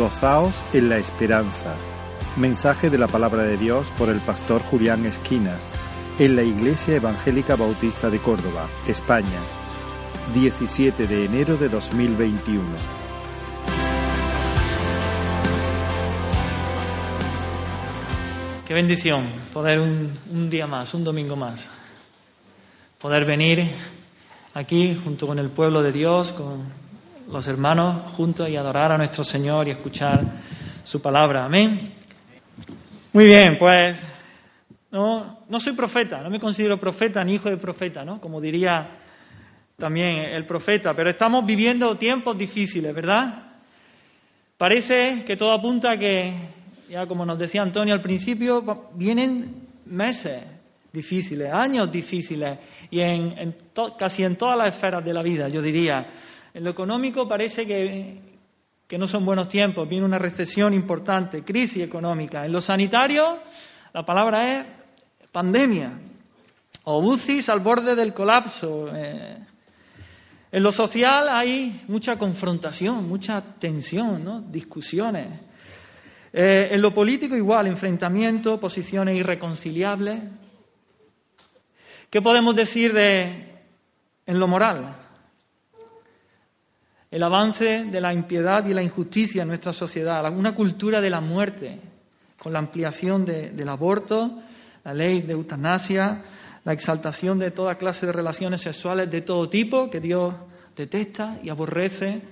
Gozaos en la esperanza. Mensaje de la palabra de Dios por el pastor Julián Esquinas en la Iglesia Evangélica Bautista de Córdoba, España, 17 de enero de 2021. Qué bendición poder un, un día más, un domingo más, poder venir aquí junto con el pueblo de Dios, con los hermanos juntos y adorar a nuestro Señor y escuchar su palabra. Amén. Muy bien, pues no, no soy profeta, no me considero profeta ni hijo de profeta, ¿no? Como diría también el profeta, pero estamos viviendo tiempos difíciles, ¿verdad? Parece que todo apunta a que, ya como nos decía Antonio al principio, vienen meses difíciles, años difíciles, y en, casi en todas las esferas de la vida, yo diría. En lo económico parece que, no son buenos tiempos, viene una recesión importante, crisis económica. En lo sanitario, la palabra es pandemia o UCIs al borde del colapso. Eh. En lo social hay mucha confrontación, mucha tensión, ¿no? discusiones. Eh, en lo político igual, enfrentamiento, posiciones irreconciliables. ¿Qué podemos decir de en lo moral? El avance de la impiedad y la injusticia en nuestra sociedad, una cultura de la muerte, con la ampliación del aborto, la ley de eutanasia, la exaltación de toda clase de relaciones sexuales de todo tipo que Dios detesta y aborrece.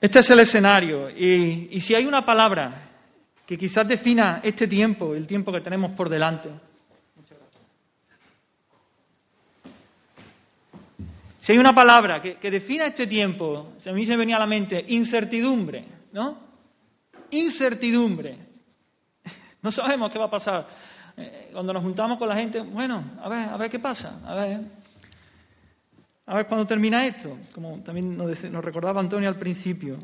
Este es el escenario y, y si hay una palabra que quizás defina este tiempo, el tiempo que tenemos por delante, Si hay una palabra que, defina este tiempo, a mí se me venía a la mente incertidumbre, ¿no? Incertidumbre. No sabemos qué va a pasar. Eh, cuando nos juntamos con la gente, bueno, a ver, a ver qué pasa, a ver, a ver cuándo termina esto, como también nos, recordaba Antonio al principio.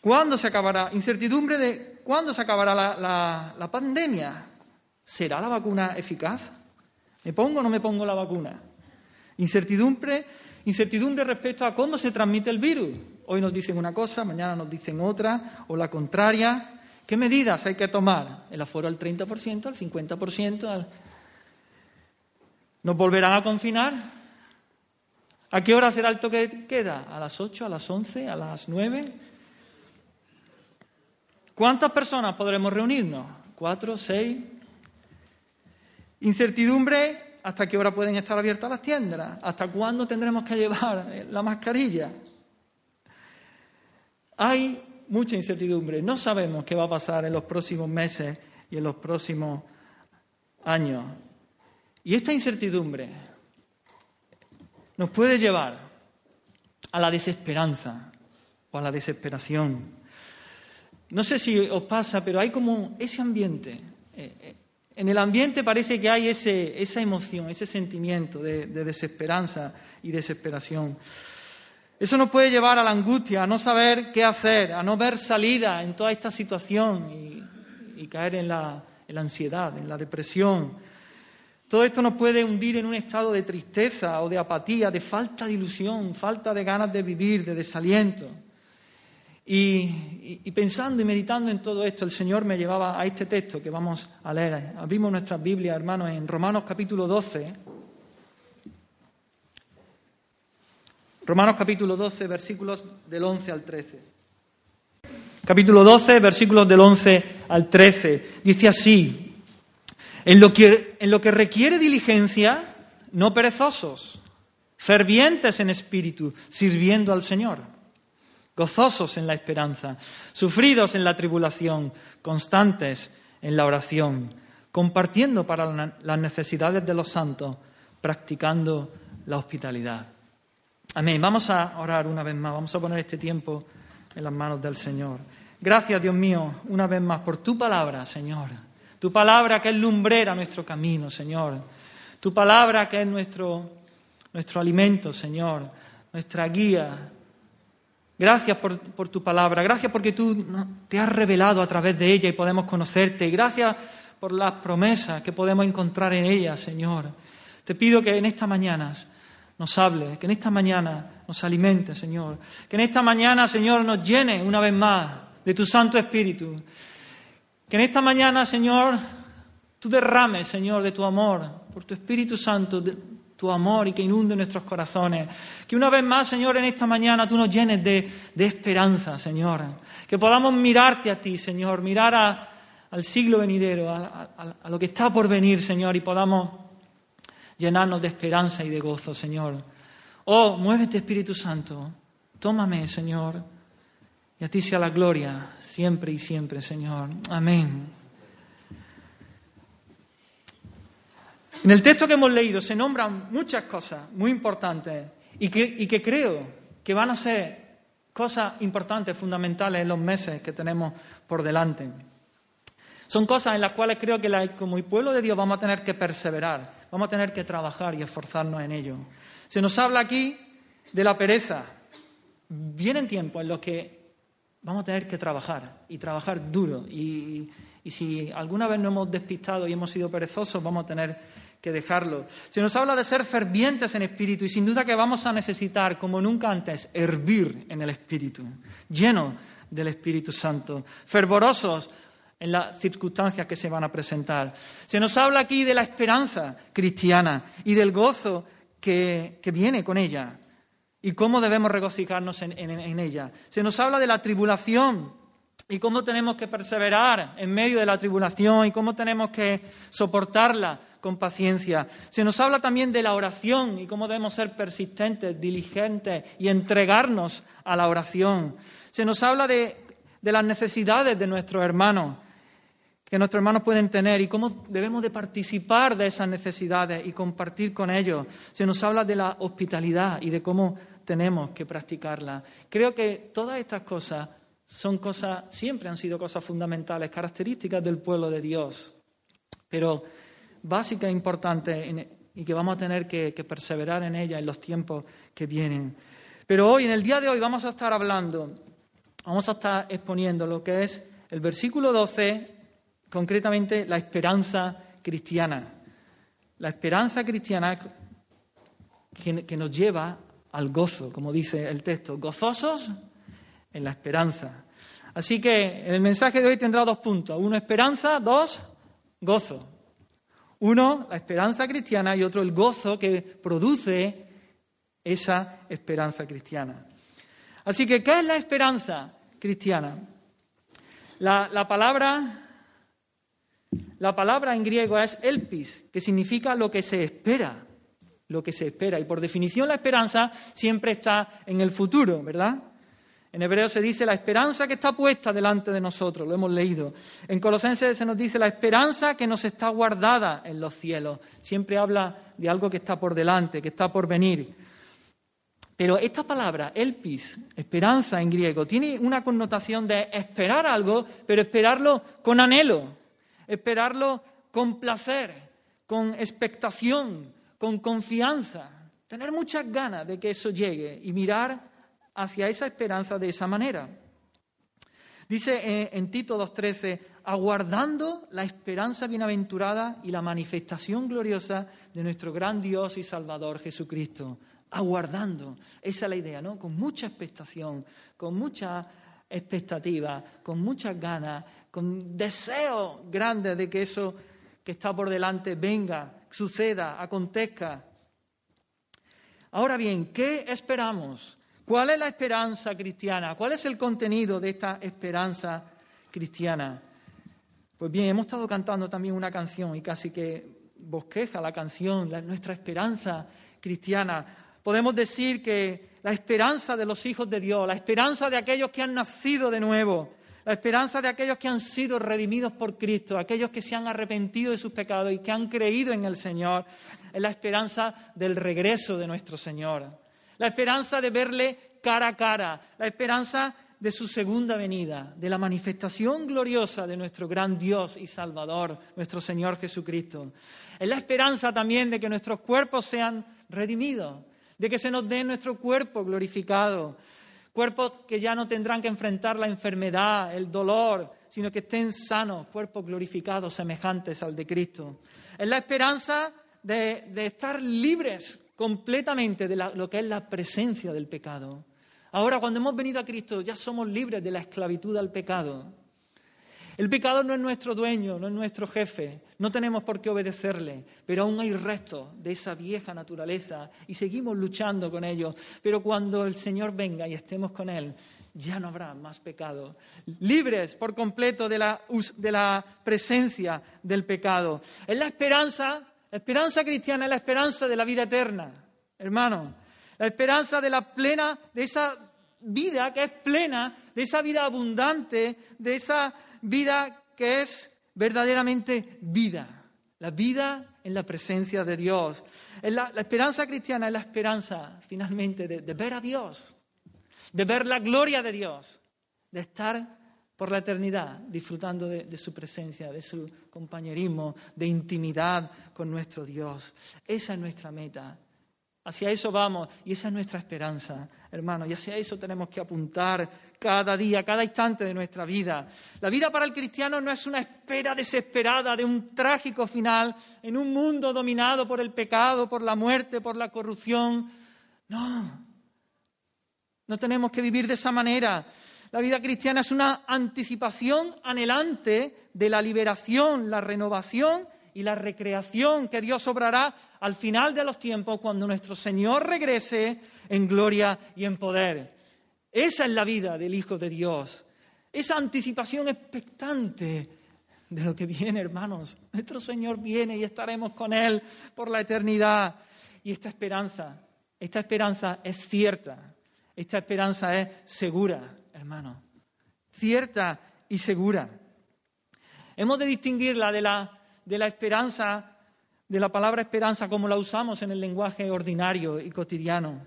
¿Cuándo se acabará? Incertidumbre de cuándo se acabará la, la pandemia. ¿Será la vacuna eficaz? ¿Me pongo o no me pongo la vacuna? Incertidumbre Incertidumbre respecto a cómo se transmite el virus. Hoy nos dicen una cosa, mañana nos dicen otra, o la contraria. ¿Qué medidas hay que tomar? ¿El aforo al 30%, al 50%? ¿Nos volverán a confinar? ¿A qué hora será el toque de queda? ¿A las 8, a las 11, a las 9? ¿Cuántas personas podremos reunirnos? ¿Cuatro, seis? Incertidumbre ¿Hasta qué hora pueden estar abiertas las tiendas? ¿Hasta cuándo tendremos que llevar eh, la mascarilla? Hay mucha incertidumbre. No sabemos qué va a pasar en los próximos meses y en los próximos años. Y esta incertidumbre nos puede llevar a la desesperanza o a la desesperación. No sé si os pasa, pero hay como ese ambiente. En el ambiente parece que hay ese, esa emoción, ese sentimiento de, desesperanza y desesperación. Eso nos puede llevar a la angustia, a no saber qué hacer, a no ver salida en toda esta situación y, caer en la, en la ansiedad, en la depresión. Todo esto nos puede hundir en un estado de tristeza o de apatía, de falta de ilusión, falta de ganas de vivir, de desaliento. Y, pensando y meditando en todo esto, el Señor me llevaba a este texto que vamos a leer. Abrimos nuestras Biblias, hermanos, en Romanos capítulo 12. Romanos capítulo 12, versículos del 11 al 13. Capítulo 12, versículos del 11 al 13. Dice así, en lo que, en lo que requiere diligencia, no perezosos, fervientes en espíritu, sirviendo al Señor gozosos en la esperanza, sufridos en la tribulación, constantes en la oración, compartiendo para las necesidades de los santos, practicando la hospitalidad. Amén. Vamos a orar una vez más, vamos a poner este tiempo en las manos del Señor. Gracias, Dios mío, una vez más por tu palabra, Señor. Tu palabra que es lumbrera nuestro camino, Señor. Tu palabra que es nuestro, nuestro alimento, Señor. Nuestra guía, Gracias por, tu palabra, gracias porque tú te has revelado a través de ella y podemos conocerte. Gracias por las promesas que podemos encontrar en ella, Señor. Te pido que en esta mañana nos hable, que en esta mañana nos alimente, Señor. Que en esta mañana, Señor, nos llene una vez más de tu Santo Espíritu. Que en esta mañana, Señor, tú derrames, Señor, de tu amor, por tu Espíritu Santo, tu amor y que inunde nuestros corazones. Que una vez más, Señor, en esta mañana tú nos llenes de, esperanza, Señor. Que podamos mirarte a ti, Señor, mirar al siglo venidero, a lo que está por venir, Señor, y podamos llenarnos de esperanza y de gozo, Señor. Oh, muévete, Espíritu Santo. Tómame, Señor. Y a ti sea la gloria, siempre y siempre, Señor. Amén. En el texto que hemos leído se nombran muchas cosas muy importantes y que, creo que van a ser cosas importantes, fundamentales en los meses que tenemos por delante. Son cosas en las cuales creo que como pueblo de Dios vamos a tener que perseverar, vamos a tener que trabajar y esforzarnos en ello. Se nos habla aquí de la pereza. Vienen tiempos en los que vamos a tener que trabajar y trabajar duro. Y, y si alguna vez nos hemos despistado y hemos sido perezosos, vamos a tener que dejarlo. Se nos habla de ser fervientes en espíritu y sin duda que vamos a necesitar, como nunca antes, hervir en el espíritu, llenos del Espíritu Santo, fervorosos en las circunstancias que se van a presentar. Se nos habla aquí de la esperanza cristiana y del gozo que, viene con ella y cómo debemos regocijarnos en, ella. Se nos habla de la tribulación y cómo tenemos que perseverar en medio de la tribulación y cómo tenemos que soportarla con paciencia. Se nos habla también de la oración y cómo debemos ser persistentes, diligentes y entregarnos a la oración. Se nos habla de, de las necesidades de nuestros hermanos que nuestros hermanos pueden tener y cómo debemos de participar de esas necesidades y compartir con ellos. Se nos habla de la hospitalidad y de cómo tenemos que practicarla. Creo que todas estas cosas son cosas, siempre han sido cosas fundamentales, características del pueblo de Dios, pero básicas e importantes y que vamos a tener que, que perseverar en ellas en los tiempos que vienen. Pero hoy, en el día de hoy, vamos a estar hablando, vamos a estar exponiendo lo que es el versículo 12 concretamente la esperanza cristiana. La esperanza cristiana que, nos lleva al gozo, como dice el texto, gozosos en la esperanza. Así que el mensaje de hoy tendrá dos puntos. Uno, esperanza, dos, gozo. Uno, la esperanza cristiana y otro, el gozo que produce esa esperanza cristiana. Así que, ¿qué es la esperanza cristiana? La, la palabra la palabra en griego es elpis, que significa lo que se espera, lo que se espera. Y por definición la esperanza siempre está en el futuro, ¿verdad? En hebreo se dice la esperanza que está puesta delante de nosotros, lo hemos leído. En Colosenses se nos dice la esperanza que nos está guardada en los cielos. Siempre habla de algo que está por delante, que está por venir. Pero esta palabra, elpis, esperanza en griego, tiene una connotación de esperar algo, pero esperarlo con anhelo, esperarlo con placer, con expectación, con confianza, tener muchas ganas de que eso llegue y mirar hacia esa esperanza de esa manera. Dice eh, en Tito 2.13, aguardando la esperanza bienaventurada y la manifestación gloriosa de nuestro gran Dios y Salvador Jesucristo. Aguardando, esa es la idea, ¿no? Con mucha expectación, con mucha expectativa, con muchas ganas, con deseo grande de que eso que está por delante venga, suceda, acontezca. Ahora bien, ¿qué esperamos? ¿Cuál es la esperanza cristiana? ¿Cuál es el contenido de esta esperanza cristiana? Pues bien, hemos estado cantando también una canción y casi que bosqueja la canción, nuestra esperanza cristiana. Podemos decir que la esperanza de los hijos de Dios, la esperanza de aquellos que han nacido de nuevo, la esperanza de aquellos que han sido redimidos por Cristo, aquellos que se han arrepentido de sus pecados y que han creído en el Señor, es la esperanza del regreso de nuestro Señor, la esperanza de verle cara a cara, la esperanza de su segunda venida, de la manifestación gloriosa de nuestro gran Dios y Salvador, nuestro Señor Jesucristo. Es la esperanza también de que nuestros cuerpos sean redimidos, de que se nos dé nuestro cuerpo glorificado, cuerpos que ya no tendrán que enfrentar la enfermedad, el dolor, sino que estén sanos, cuerpos glorificados, semejantes al de Cristo. Es la esperanza de, estar libres completamente de lo que es la presencia del pecado. Ahora, cuando hemos venido a Cristo, ya somos libres de la esclavitud al pecado. El pecado no es nuestro dueño, no es nuestro jefe, no tenemos por qué obedecerle, pero aún hay restos de esa vieja naturaleza y seguimos luchando con ellos. Pero cuando el Señor venga y estemos con Él, ya no habrá más pecado. Libres por completo de la, de la presencia del pecado. Es la esperanza, la esperanza cristiana es la esperanza de la vida eterna, hermano. La esperanza de la plena, de esa vida que es plena, de esa vida abundante, de esa vida que es verdaderamente vida. La vida en la presencia de Dios. La, la esperanza cristiana es la esperanza, finalmente, de, ver a Dios, de ver la gloria de Dios, de estar por la eternidad disfrutando de, su presencia, de su compañerismo, de intimidad con nuestro Dios. Esa es nuestra meta. Hacia eso vamos y esa es nuestra esperanza, hermanos, y hacia eso tenemos que apuntar cada día, cada instante de nuestra vida. La vida para el cristiano no es una espera desesperada de un trágico final en un mundo dominado por el pecado, por la muerte, por la corrupción. No, no tenemos que vivir de esa manera. La vida cristiana es una anticipación anhelante de la liberación, la renovación y la recreación que Dios obrará al final de los tiempos cuando nuestro Señor regrese en gloria y en poder. Esa es la vida del Hijo de Dios. Esa anticipación expectante de lo que viene, hermanos. Nuestro Señor viene y estaremos con Él por la eternidad. Y esta esperanza, esta esperanza es cierta. Esta esperanza es segura, hermano. Cierta y segura. Hemos de distinguirla de la de la esperanza, de la palabra esperanza como la usamos en el lenguaje ordinario y cotidiano.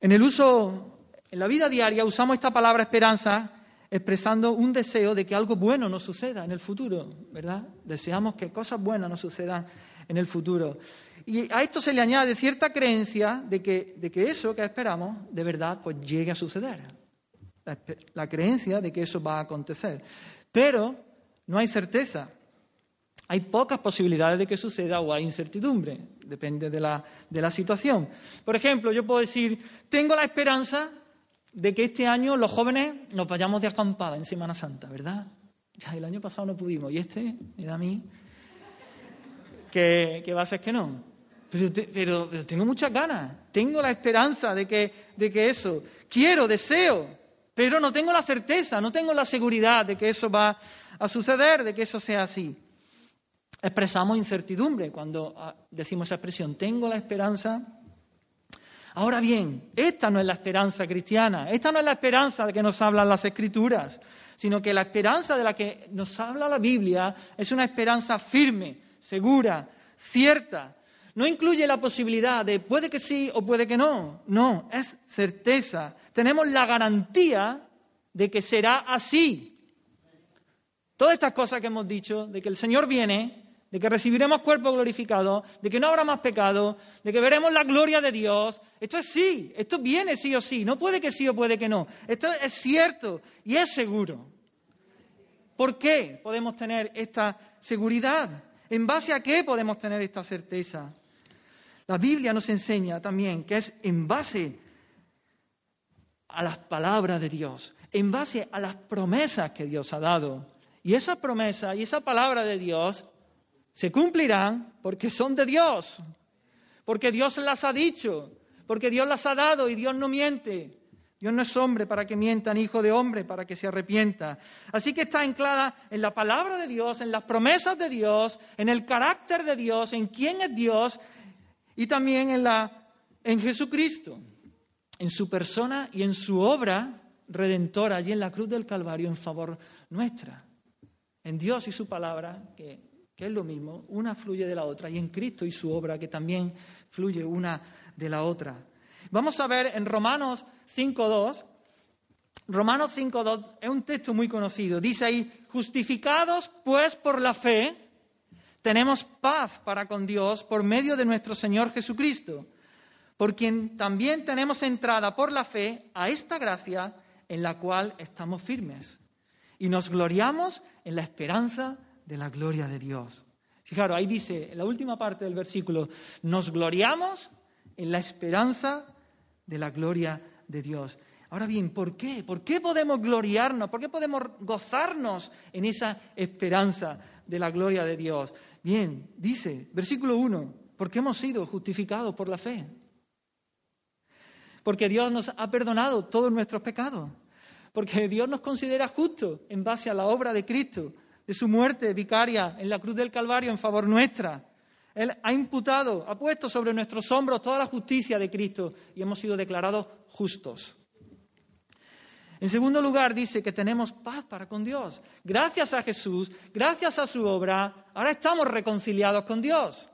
En el uso, en la vida diaria, usamos esta palabra esperanza expresando un deseo de que algo bueno nos suceda en el futuro, ¿verdad? Deseamos que cosas buenas nos sucedan en el futuro. Y a esto se le añade cierta creencia de que, de que eso que esperamos de verdad pues llegue a suceder. La, creencia de que eso va a acontecer. Pero no hay certeza. Hay pocas posibilidades de que suceda o hay incertidumbre, depende de la, de la situación. Por ejemplo, yo puedo decir, tengo la esperanza de que este año los jóvenes nos vayamos de acampada en Semana Santa, ¿verdad? Ya el año pasado no pudimos y este me da a mí que, va a ser que no. Pero, tengo muchas ganas, tengo la esperanza de que, de que eso, quiero, deseo, pero no tengo la certeza, no tengo la seguridad de que eso va a suceder, de que eso sea así. Expresamos incertidumbre cuando ah, decimos esa expresión, tengo la esperanza. Ahora bien, esta no es la esperanza cristiana, esta no es la esperanza de que nos hablan las escrituras, sino que la esperanza de la que nos habla la Biblia es una esperanza firme, segura, cierta, no incluye la posibilidad de puede que sí o puede que no. No, es certeza. Tenemos la garantía de que será así. Todas estas cosas que hemos dicho, de que el Señor viene, de que recibiremos cuerpo glorificado, de que no habrá más pecado, de que veremos la gloria de Dios, esto es sí, esto viene sí o sí, no puede que sí o puede que no. Esto es cierto y es seguro. ¿Por qué podemos tener esta seguridad? ¿En base a qué podemos tener esta certeza? La Biblia nos enseña también que es en base a las palabras de Dios, en base a las promesas que Dios ha dado. Y esa promesa y esa palabra de Dios se cumplirán porque son de Dios, porque Dios las ha dicho, porque Dios las ha dado y Dios no miente. Dios no es hombre para que mienta, ni hijo de hombre para que se arrepienta. Así que está anclada en la palabra de Dios, en las promesas de Dios, en el carácter de Dios, en quién es Dios y también en, la, en Jesucristo, en su persona y en su obra redentora allí en la cruz del Calvario en favor nuestra. En Dios y su palabra, que, que es lo mismo, una fluye de la otra, y en Cristo y su obra, que también fluye una de la otra. Vamos a ver en Romanos 5.2, Romanos 5.2 es un texto muy conocido. Dice ahí, justificados pues por la fe, tenemos paz para con Dios por medio de nuestro Señor Jesucristo, por quien también tenemos entrada por la fe a esta gracia en la cual estamos firmes y nos gloriamos en la esperanza de la gloria de Dios. Fijaros, ahí dice, en la última parte del versículo, nos gloriamos en la esperanza de la gloria de Dios. Ahora bien, ¿por qué? ¿Por qué podemos gloriarnos? ¿Por qué podemos gozarnos en esa esperanza de la gloria de Dios? Bien, dice, versículo 1, porque hemos sido justificados por la fe. Porque Dios nos ha perdonado todos nuestros pecados. Porque Dios nos considera justos en base a la obra de Cristo, de su muerte vicaria en la cruz del Calvario en favor nuestra. Él ha imputado, ha puesto sobre nuestros hombros toda la justicia de Cristo y hemos sido declarados justos. En segundo lugar, dice que tenemos paz para con Dios. Gracias a Jesús, gracias a su obra, ahora estamos reconciliados con Dios.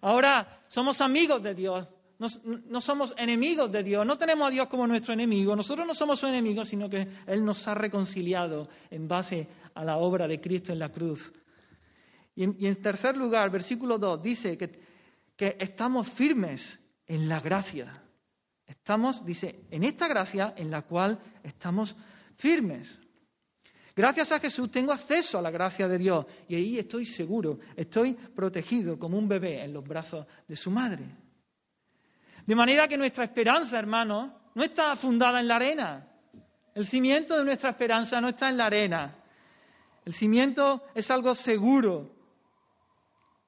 Ahora somos amigos de Dios, no, somos enemigos de Dios, no tenemos a Dios como nuestro enemigo, nosotros no somos su enemigo, sino que Él nos ha reconciliado en base a la obra de Cristo en la cruz. Y en, tercer lugar, versículo 2, dice que, que estamos firmes en la gracia. Estamos, dice, en esta gracia en la cual estamos firmes. Gracias a Jesús tengo acceso a la gracia de Dios y ahí estoy seguro, estoy protegido como un bebé en los brazos de su madre. De manera que nuestra esperanza, hermanos, no está fundada en la arena. El cimiento de nuestra esperanza no está en la arena. El cimiento es algo seguro,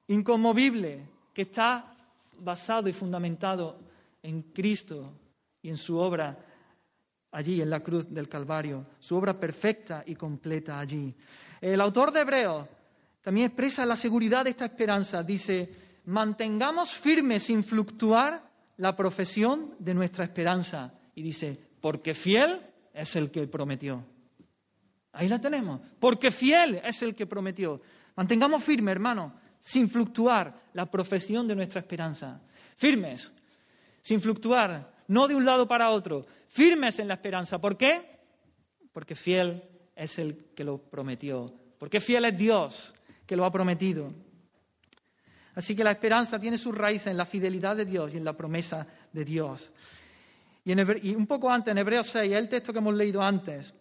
inconmovible, que está basado y fundamentado en Cristo y en su obra allí en la cruz del Calvario, su obra perfecta y completa allí. El autor de Hebreos también expresa la seguridad de esta esperanza. Dice, mantengamos firme sin fluctuar la profesión de nuestra esperanza. Y dice, porque fiel es el que prometió. Ahí la tenemos, porque fiel es el que prometió. Mantengamos firme, hermano, sin fluctuar la profesión de nuestra esperanza. Firmes, sin fluctuar, no de un lado para otro, firmes en la esperanza. ¿Por qué? Porque fiel es el que lo prometió, porque fiel es Dios que lo ha prometido. Así que la esperanza tiene su raíz en la fidelidad de Dios y en la promesa de Dios. Y, un poco antes, en Hebreos 6, el texto que hemos leído antes,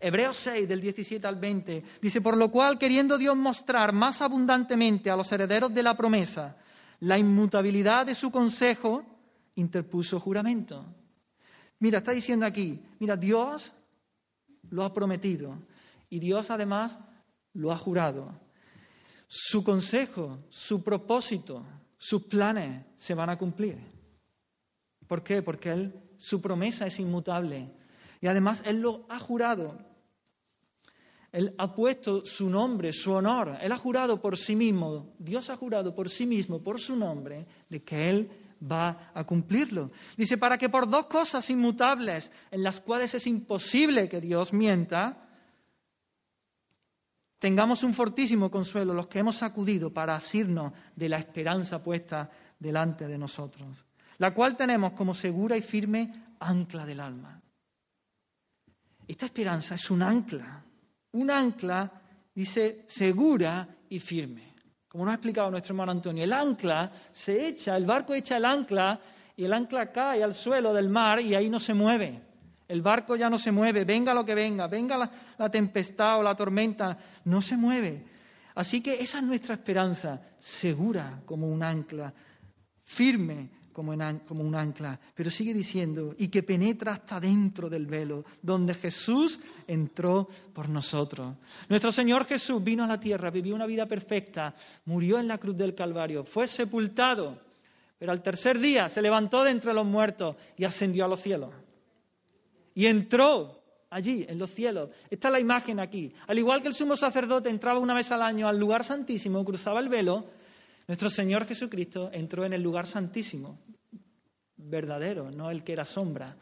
Hebreos 6, del 17 al 20, dice, por lo cual, queriendo Dios mostrar más abundantemente a los herederos de la promesa la inmutabilidad de su consejo, interpuso juramento. Mira, está diciendo aquí, mira, Dios lo ha prometido y Dios además lo ha jurado. Su consejo, su propósito, sus planes se van a cumplir. ¿Por qué? Porque Él, su promesa es inmutable y además Él lo ha jurado. Él ha puesto su nombre, su honor. Él ha jurado por sí mismo, Dios ha jurado por sí mismo, por su nombre, de que Él va a cumplirlo. Dice, para que por dos cosas inmutables en las cuales es imposible que Dios mienta, tengamos un fortísimo consuelo los que hemos acudido para asirnos de la esperanza puesta delante de nosotros, la cual tenemos como segura y firme ancla del alma. Esta esperanza es un ancla, un ancla, dice, segura y firme. Como nos ha explicado nuestro hermano Antonio, el ancla se echa, el barco echa el ancla y el ancla cae al suelo del mar y ahí no se mueve. El barco ya no se mueve, venga lo que venga, venga la, tempestad o la tormenta, no se mueve. Así que esa es nuestra esperanza, segura como un ancla, firme como, un ancla, pero sigue diciendo, y que penetra hasta dentro del velo, donde Jesús entró por nosotros. Nuestro Señor Jesús vino a la tierra, vivió una vida perfecta, murió en la cruz del Calvario, fue sepultado, pero al tercer día se levantó de entre los muertos y ascendió a los cielos. Y entró allí, en los cielos. Esta es la imagen aquí. Al igual que el sumo sacerdote entraba una vez al año al lugar santísimo, cruzaba el velo, nuestro Señor Jesucristo entró en el lugar santísimo, verdadero, no el que era sombra,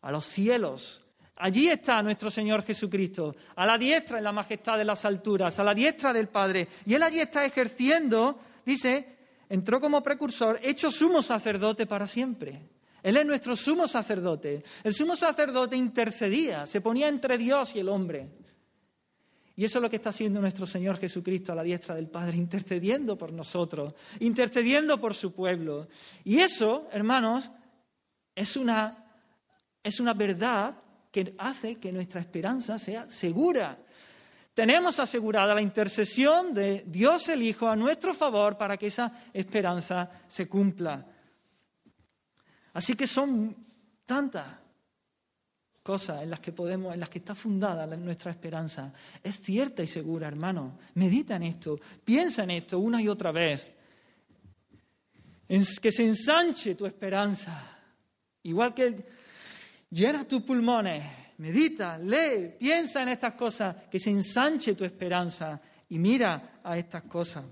a los cielos. Allí está nuestro Señor Jesucristo, a la diestra en la majestad de las alturas, a la diestra del Padre. Y Él allí está ejerciendo, dice, entró como precursor, hecho sumo sacerdote para siempre. Él es nuestro sumo sacerdote. El sumo sacerdote intercedía, se ponía entre Dios y el hombre. Y eso es lo que está haciendo nuestro Señor Jesucristo a la diestra del Padre, intercediendo por nosotros, intercediendo por su pueblo. Y eso, hermanos, es una, es una verdad que hace que nuestra esperanza sea segura. tenemos asegurada la intercesión de Dios el Hijo a nuestro favor para que esa esperanza se cumpla. Así que son tantas cosas en las que podemos, en las que está fundada nuestra esperanza. Es cierta y segura, hermano. Medita en esto, piensa en esto una y otra vez. Que se ensanche tu esperanza. Igual que llena tus pulmones, medita, lee, piensa en estas cosas, que se ensanche tu esperanza y mira a estas cosas.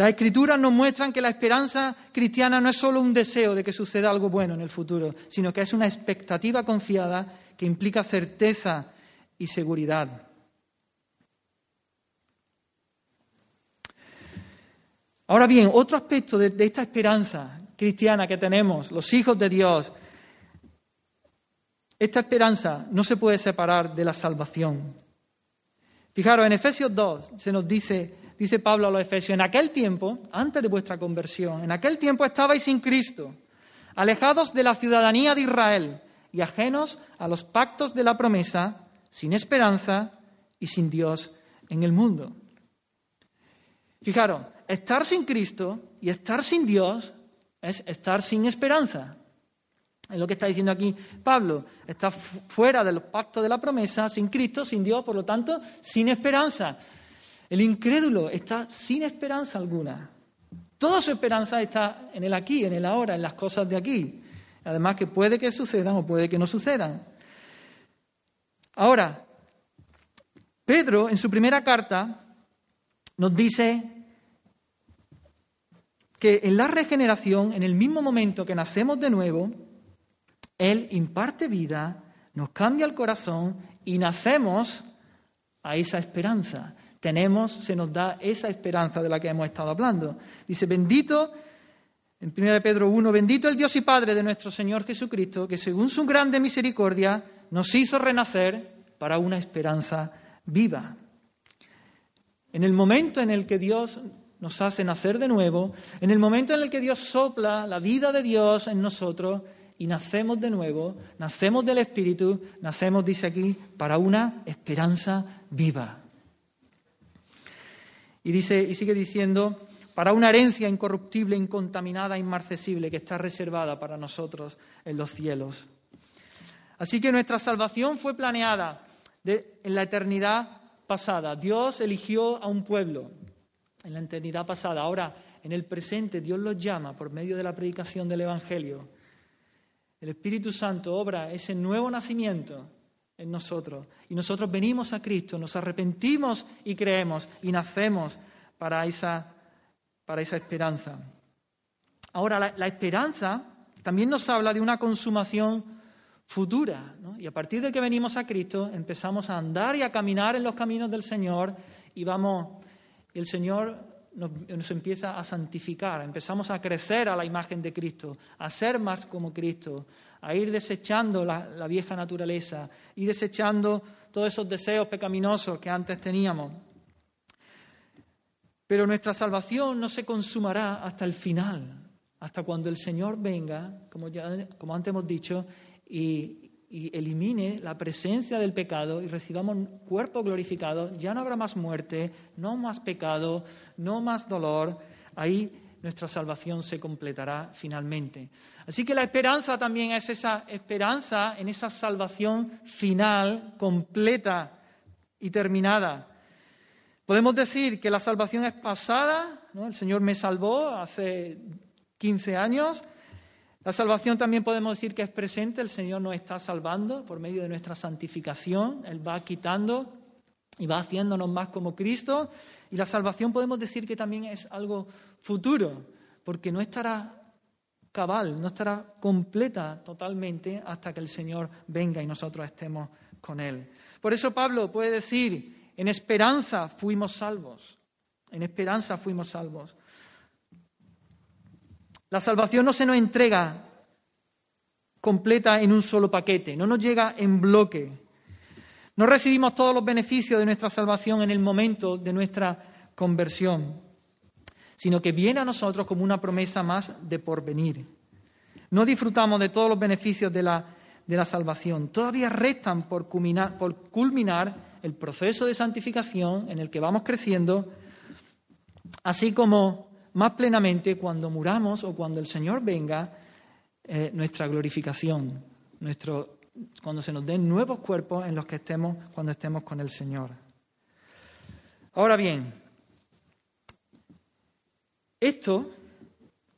Las escrituras nos muestran que la esperanza cristiana no es solo un deseo de que suceda algo bueno en el futuro, sino que es una expectativa confiada que implica certeza y seguridad. Ahora bien, otro aspecto de, esta esperanza cristiana que tenemos, los hijos de Dios, esta esperanza no se puede separar de la salvación. Fijaros, en Efesios 2 se nos dice, dice Pablo a los Efesios, en aquel tiempo, antes de vuestra conversión, en aquel tiempo estabais sin Cristo, alejados de la ciudadanía de Israel y ajenos a los pactos de la promesa, sin esperanza y sin Dios en el mundo. Fijaros, estar sin Cristo y estar sin Dios es estar sin esperanza. Es lo que está diciendo aquí Pablo. Está fuera del pacto de la promesa, sin Cristo, sin Dios, por lo tanto, sin esperanza. El incrédulo está sin esperanza alguna. Toda su esperanza está en el aquí, en el ahora, en las cosas de aquí. Además que puede que sucedan o puede que no sucedan. Ahora, Pedro en su primera carta nos dice que en la regeneración, en el mismo momento que nacemos de nuevo, él imparte vida, nos cambia el corazón y nacemos a esa esperanza. Tenemos, se nos da esa esperanza de la que hemos estado hablando. Dice, bendito, en 1 Pedro 1, bendito el Dios y Padre de nuestro Señor Jesucristo, que según su grande misericordia nos hizo renacer para una esperanza viva. En el momento en el que Dios nos hace nacer de nuevo, en el momento en el que Dios sopla la vida de Dios en nosotros, y nacemos de nuevo, nacemos del Espíritu, nacemos, dice aquí, para una esperanza viva. Y dice, y sigue diciendo, para una herencia incorruptible, incontaminada, inmarcesible, que está reservada para nosotros en los cielos. Así que nuestra salvación fue planeada en la eternidad pasada. Dios eligió a un pueblo en la eternidad pasada. Ahora, en el presente, Dios los llama por medio de la predicación del Evangelio el Espíritu Santo obra ese nuevo nacimiento en nosotros y nosotros venimos a Cristo, nos arrepentimos y creemos y nacemos para esa, para esa esperanza. Ahora, la, esperanza también nos habla de una consumación futura. Y a partir de que venimos a Cristo, empezamos a andar y a caminar en los caminos del Señor y vamos, el Señor nos, empieza a santificar, empezamos a crecer a la imagen de Cristo, a ser más como Cristo, a ir desechando la, vieja naturaleza, ir desechando todos esos deseos pecaminosos que antes teníamos. Pero nuestra salvación no se consumará hasta el final, hasta cuando el Señor venga, como, ya, como antes hemos dicho, y, y elimine la presencia del pecado y recibamos un cuerpo glorificado, ya no habrá más muerte, no más pecado, no más dolor. Ahí nuestra salvación se completará finalmente. Así que la esperanza también es esa esperanza en esa salvación final, completa y terminada. Podemos decir que la salvación es pasada, el Señor me salvó hace 15 años, la salvación también podemos decir que es presente, el Señor nos está salvando por medio de nuestra santificación, Él va quitando y va haciéndonos más como Cristo. Y la salvación podemos decir que también es algo futuro, porque no estará cabal, no estará completa totalmente hasta que el Señor venga y nosotros estemos con Él. Por eso Pablo puede decir, en esperanza fuimos salvos, en esperanza fuimos salvos. La salvación no se nos entrega completa en un solo paquete, no nos llega en bloque. No recibimos todos los beneficios de nuestra salvación en el momento de nuestra conversión, sino que viene a nosotros como una promesa más de porvenir. No disfrutamos de todos los beneficios de la de la salvación. Todavía restan por culminar, por culminar el proceso de santificación en el que vamos creciendo, así como más plenamente cuando muramos o cuando el Señor venga, eh, nuestra glorificación, nuestro, cuando se nos den nuevos cuerpos en los que estemos cuando estemos con el Señor. Ahora bien, esto,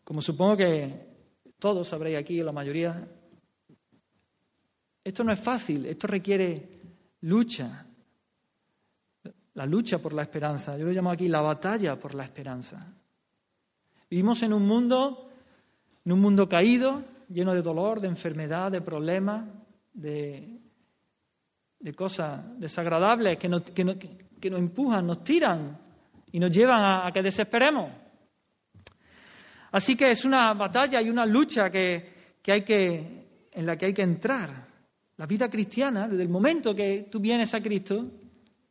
como supongo que todos sabréis aquí, la mayoría, esto no es fácil, esto requiere lucha, la lucha por la esperanza. Yo lo llamo aquí la batalla por la esperanza. Vivimos en un mundo, en un mundo caído, lleno de dolor, de enfermedad, de problemas, de, cosas desagradables que nos, que, nos, empujan, nos tiran y nos llevan a, a, que desesperemos. Así que es una batalla y una lucha que, que hay que, en la que hay que entrar. La vida cristiana, desde el momento que tú vienes a Cristo,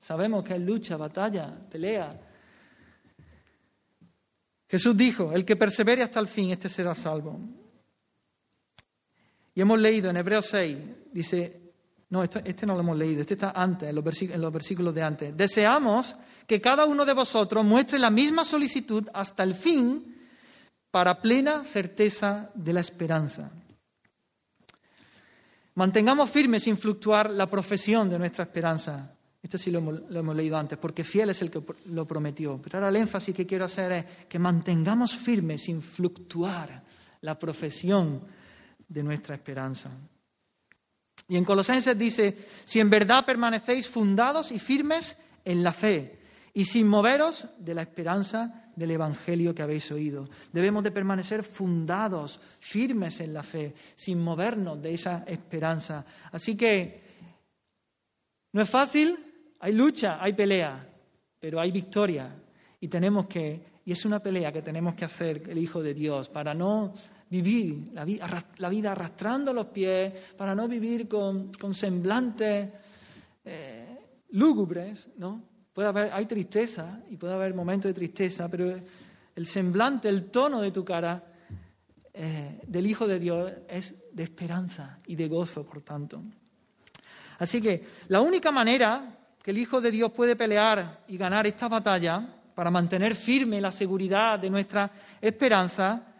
sabemos que es lucha, batalla, pelea, Jesús dijo, el que persevere hasta el fin, este será salvo. Y hemos leído en Hebreos 6, dice, no, este, no lo hemos leído, este está antes, en los, en los versículos de antes. Deseamos que cada uno de vosotros muestre la misma solicitud hasta el fin para plena certeza de la esperanza. Mantengamos firme sin fluctuar la profesión de nuestra esperanza, esto sí lo hemos, leído antes, porque fiel es el que lo prometió. Pero ahora el énfasis que quiero hacer es que mantengamos firme, sin fluctuar, la profesión de nuestra esperanza. Y en Colosenses dice, si en verdad permanecéis fundados y firmes en la fe y sin moveros de la esperanza del Evangelio que habéis oído. Debemos de permanecer fundados, firmes en la fe, sin movernos de esa esperanza. Así que no es fácil, hay lucha, hay pelea, pero hay victoria. Y tenemos que, y es una pelea que tenemos que hacer el Hijo de Dios para no vivir la, vida arrastrando los pies, para no vivir con, semblantes eh, lúgubres, ¿no? Puede haber, hay tristeza y puede haber momentos de tristeza, pero el semblante, el tono de tu cara eh, del Hijo de Dios es de esperanza y de gozo, por tanto. Así que la única manera que el Hijo de Dios puede pelear y ganar esta batalla para mantener firme la seguridad de nuestra esperanza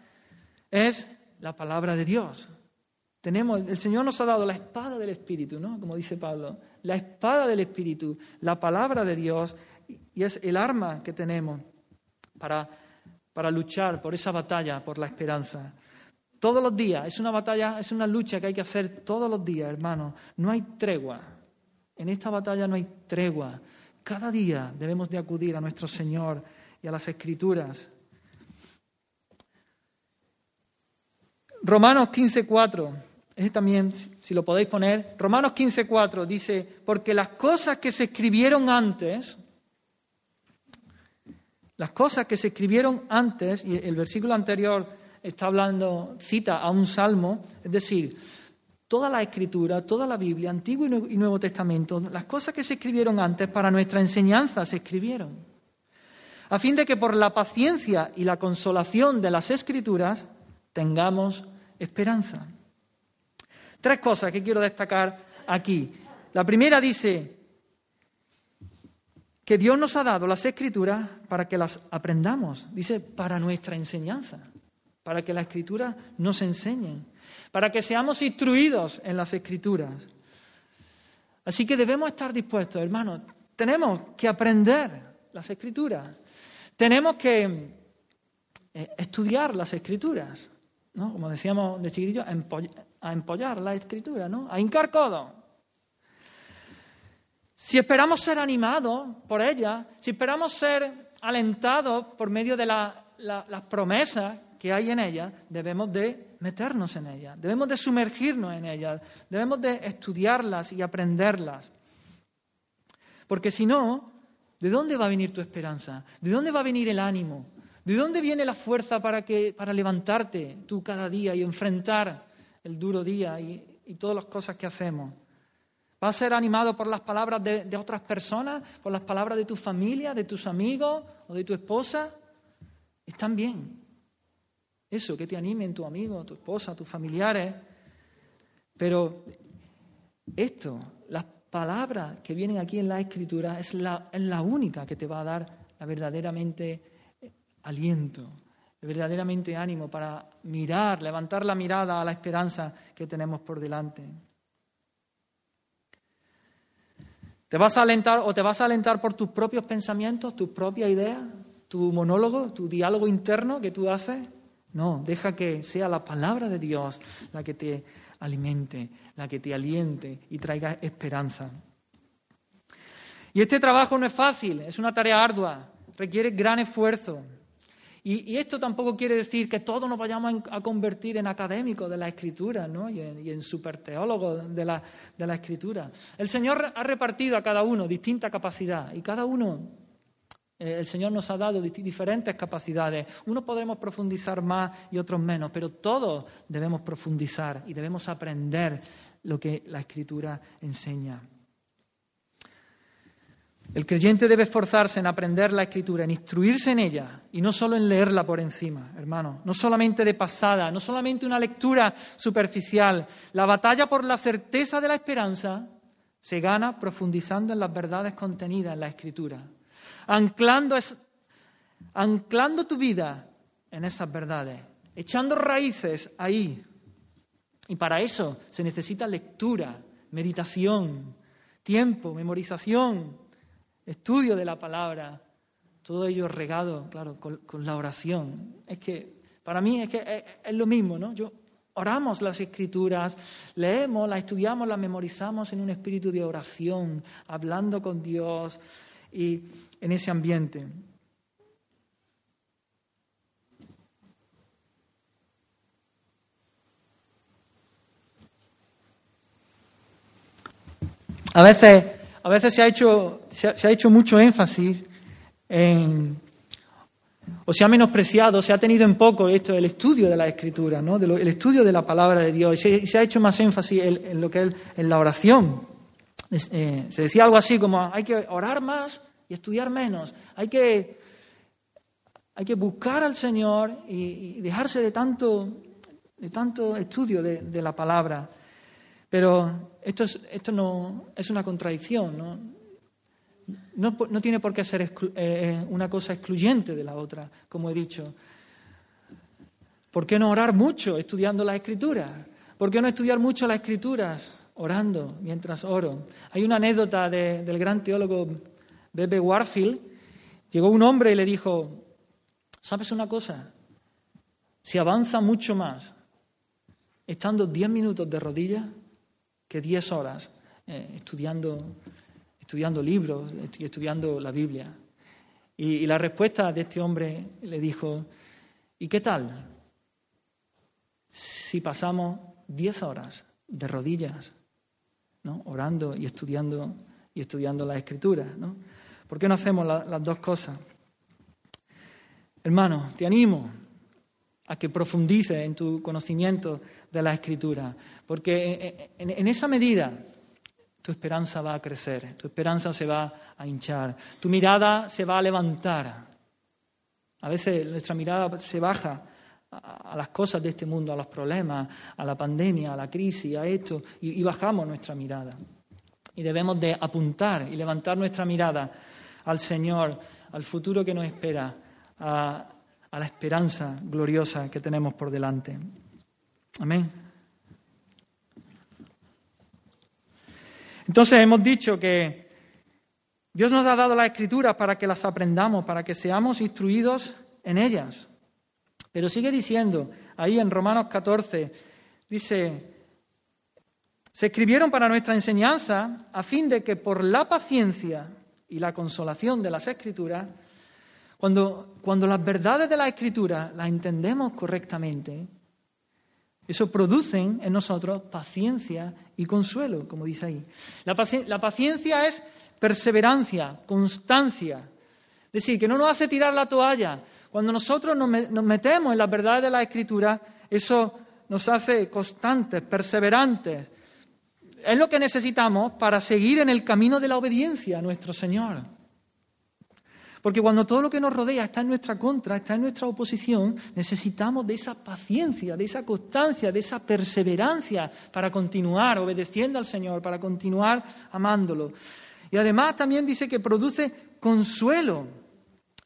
es la palabra de Dios. Tenemos, el Señor nos ha dado la espada del Espíritu, ¿no? Como dice Pablo, la espada del Espíritu, la palabra de Dios, y es el arma que tenemos para, para luchar por esa batalla, por la esperanza. Todos los días, es una batalla, es una lucha que hay que hacer todos los días, hermano. No hay tregua. En esta batalla no hay tregua. Cada día debemos de acudir a nuestro Señor y a las Escrituras. Romanos 15:4, ese también, si lo podéis poner, Romanos 15:4 dice, porque las cosas que se escribieron antes, las cosas que se escribieron antes, y el versículo anterior está hablando, cita a un salmo, es decir, toda la escritura, toda la Biblia, Antiguo y Nuevo Testamento, las cosas que se escribieron antes para nuestra enseñanza se escribieron, a fin de que por la paciencia y la consolación de las escrituras tengamos esperanza. Tres cosas que quiero destacar aquí. La primera dice que Dios nos ha dado las escrituras para que las aprendamos, dice, para nuestra enseñanza, para que las escrituras nos enseñen para que seamos instruidos en las escrituras. Así que debemos estar dispuestos, hermanos. Tenemos que aprender las escrituras. Tenemos que eh, estudiar las escrituras, ¿no? Como decíamos de chiquitillos, a empollar la escritura, ¿no? A hincar codo. Si esperamos ser animados por ella, si esperamos ser alentados por medio de las promesas que hay en ella, debemos de meternos en ella, debemos de sumergirnos en ella, debemos de estudiarlas y aprenderlas. Porque si no, ¿de dónde va a venir tu esperanza? ¿De dónde va a venir el ánimo? ¿De dónde viene la fuerza para, que, para levantarte tú cada día y enfrentar el duro día y, y todas las cosas que hacemos? ¿Vas a ser animado por las palabras de, de, otras personas, por las palabras de tu familia, de tus amigos o de tu esposa? Están bien, eso, que te animen tu amigo, tu esposa, tus familiares. Pero esto, las palabras que vienen aquí en la Escritura, es la, es la única que te va a dar la verdaderamente eh, aliento, verdaderamente ánimo para mirar, levantar la mirada a la esperanza que tenemos por delante. ¿Te vas a alentar o te vas a alentar por tus propios pensamientos, tus propias ideas, tu monólogo, tu diálogo interno que tú haces? No, deja que sea la palabra de Dios la que te alimente, la que te aliente y traiga esperanza. Y este trabajo no es fácil, es una tarea ardua, requiere gran esfuerzo. Y, esto tampoco quiere decir que todos nos vayamos a convertir en académicos de la escritura ¿no? y, en, y superteólogos de la, de la escritura. El Señor ha repartido a cada uno distinta capacidad y cada uno, el Señor nos ha dado diferentes capacidades. Unos podremos profundizar más y otros menos, pero todos debemos profundizar y debemos aprender lo que la escritura enseña. El creyente debe esforzarse en aprender la escritura, en instruirse en ella y no solo en leerla por encima, hermano, no solamente de pasada, no solamente una lectura superficial. La batalla por la certeza de la esperanza se gana profundizando en las verdades contenidas en la escritura, anclando, anclando tu vida en esas verdades, echando raíces ahí. Y para eso se necesita lectura, meditación, tiempo, memorización, estudio de la palabra, todo ello regado, claro, con, la oración. Es que para mí es que es, lo mismo, ¿no? Yo oramos las escrituras, leemos, las estudiamos, las memorizamos en un espíritu de oración, hablando con Dios y en ese ambiente. A veces a veces se ha hecho, se ha, hecho mucho énfasis en, o se ha menospreciado, se ha tenido en poco esto, el estudio de la Escritura, ¿no? el estudio de la palabra de Dios. Y se, ha hecho más énfasis en, lo que es en la oración. Eh, se decía algo así como hay que orar más y estudiar menos. Hay que, hay que buscar al Señor y, dejarse de tanto, de tanto estudio de la palabra. Pero esto, es, esto no es una contradicción, ¿no? No, tiene por qué ser eh, eh, una cosa excluyente de la otra, como he dicho. ¿Por qué no orar mucho estudiando las escrituras? ¿Por qué no estudiar mucho las escrituras orando mientras oro? Hay una anécdota del gran teólogo Bebe Warfield. Llegó un hombre y le dijo, ¿sabes una cosa? Si avanza mucho más estando diez minutos de rodillas que 10 horas eh, estudiando, estudiando libros y estudiando la Biblia. Y, la respuesta de este hombre le dijo, ¿y qué tal si pasamos 10 horas de rodillas, ¿no? orando y estudiando, y estudiando la Escritura? ¿no? ¿Por qué no hacemos las dos cosas? Hermano, te animo a que profundices en tu conocimiento de la Escritura, porque en, esa medida tu esperanza va a crecer, tu esperanza se va a hinchar, tu mirada se va a levantar. A veces nuestra mirada se baja a, las cosas de este mundo, a los problemas, a la pandemia, a la crisis, a esto, y bajamos nuestra mirada. Y debemos de apuntar y levantar nuestra mirada al Señor, al futuro que nos espera, a, la esperanza gloriosa que tenemos por delante. Amén. Entonces hemos dicho que Dios nos ha dado las escrituras para que las aprendamos, para que seamos instruidos en ellas. Pero sigue diciendo, ahí en Romanos 14, dice, se escribieron para nuestra enseñanza a fin de que por la paciencia y la consolación de las escrituras cuando, cuando las verdades de la Escritura las entendemos correctamente, eso produce en nosotros paciencia y consuelo, como dice ahí. La, paciencia es perseverancia, constancia. Es decir, que no nos hace tirar la toalla. Cuando nosotros nos, nos metemos en las verdades de la Escritura, eso nos hace constantes, perseverantes. Es lo que necesitamos para seguir en el camino de la obediencia a nuestro Señor. Porque cuando todo lo que nos rodea está en nuestra contra, está en nuestra oposición, necesitamos de esa paciencia, de esa constancia, de esa perseverancia para continuar obedeciendo al Señor, para continuar amándolo. Y además también dice que produce consuelo,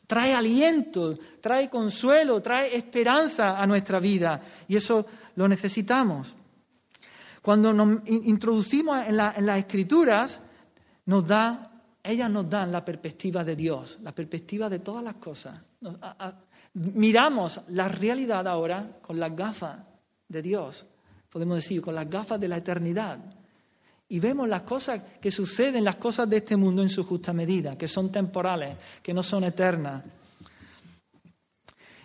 trae aliento, trae consuelo, trae esperanza a nuestra vida. Y eso lo necesitamos. Cuando nos introducimos en, las escrituras, nos da ellas nos dan la perspectiva de Dios, la perspectiva de todas las cosas. miramos la realidad ahora con las gafas de Dios, podemos decir, con las gafas de la eternidad. Y vemos las cosas que suceden, las cosas de este mundo en su justa medida, que son temporales, que no son eternas.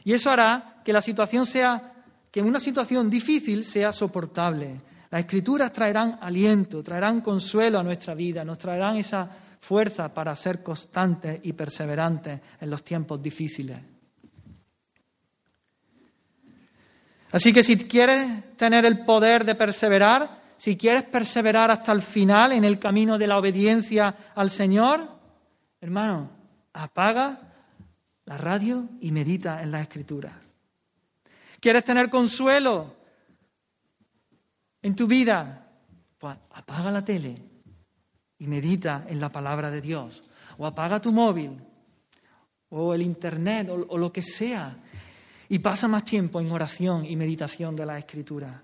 Y eso hará que la situación sea, que una situación difícil sea soportable. Las escrituras traerán aliento, traerán consuelo a nuestra vida, nos traerán esa fuerza para ser constantes y perseverantes en los tiempos difíciles. Así que si quieres tener el poder de perseverar, si quieres perseverar hasta el final en el camino de la obediencia al Señor, hermano, apaga la radio y medita en la Escritura. ¿Quieres tener consuelo en tu vida? Pues apaga la tele y medita en la palabra de Dios. O apaga tu móvil, o el internet, o, lo que sea, y pasa más tiempo en oración y meditación de la Escritura.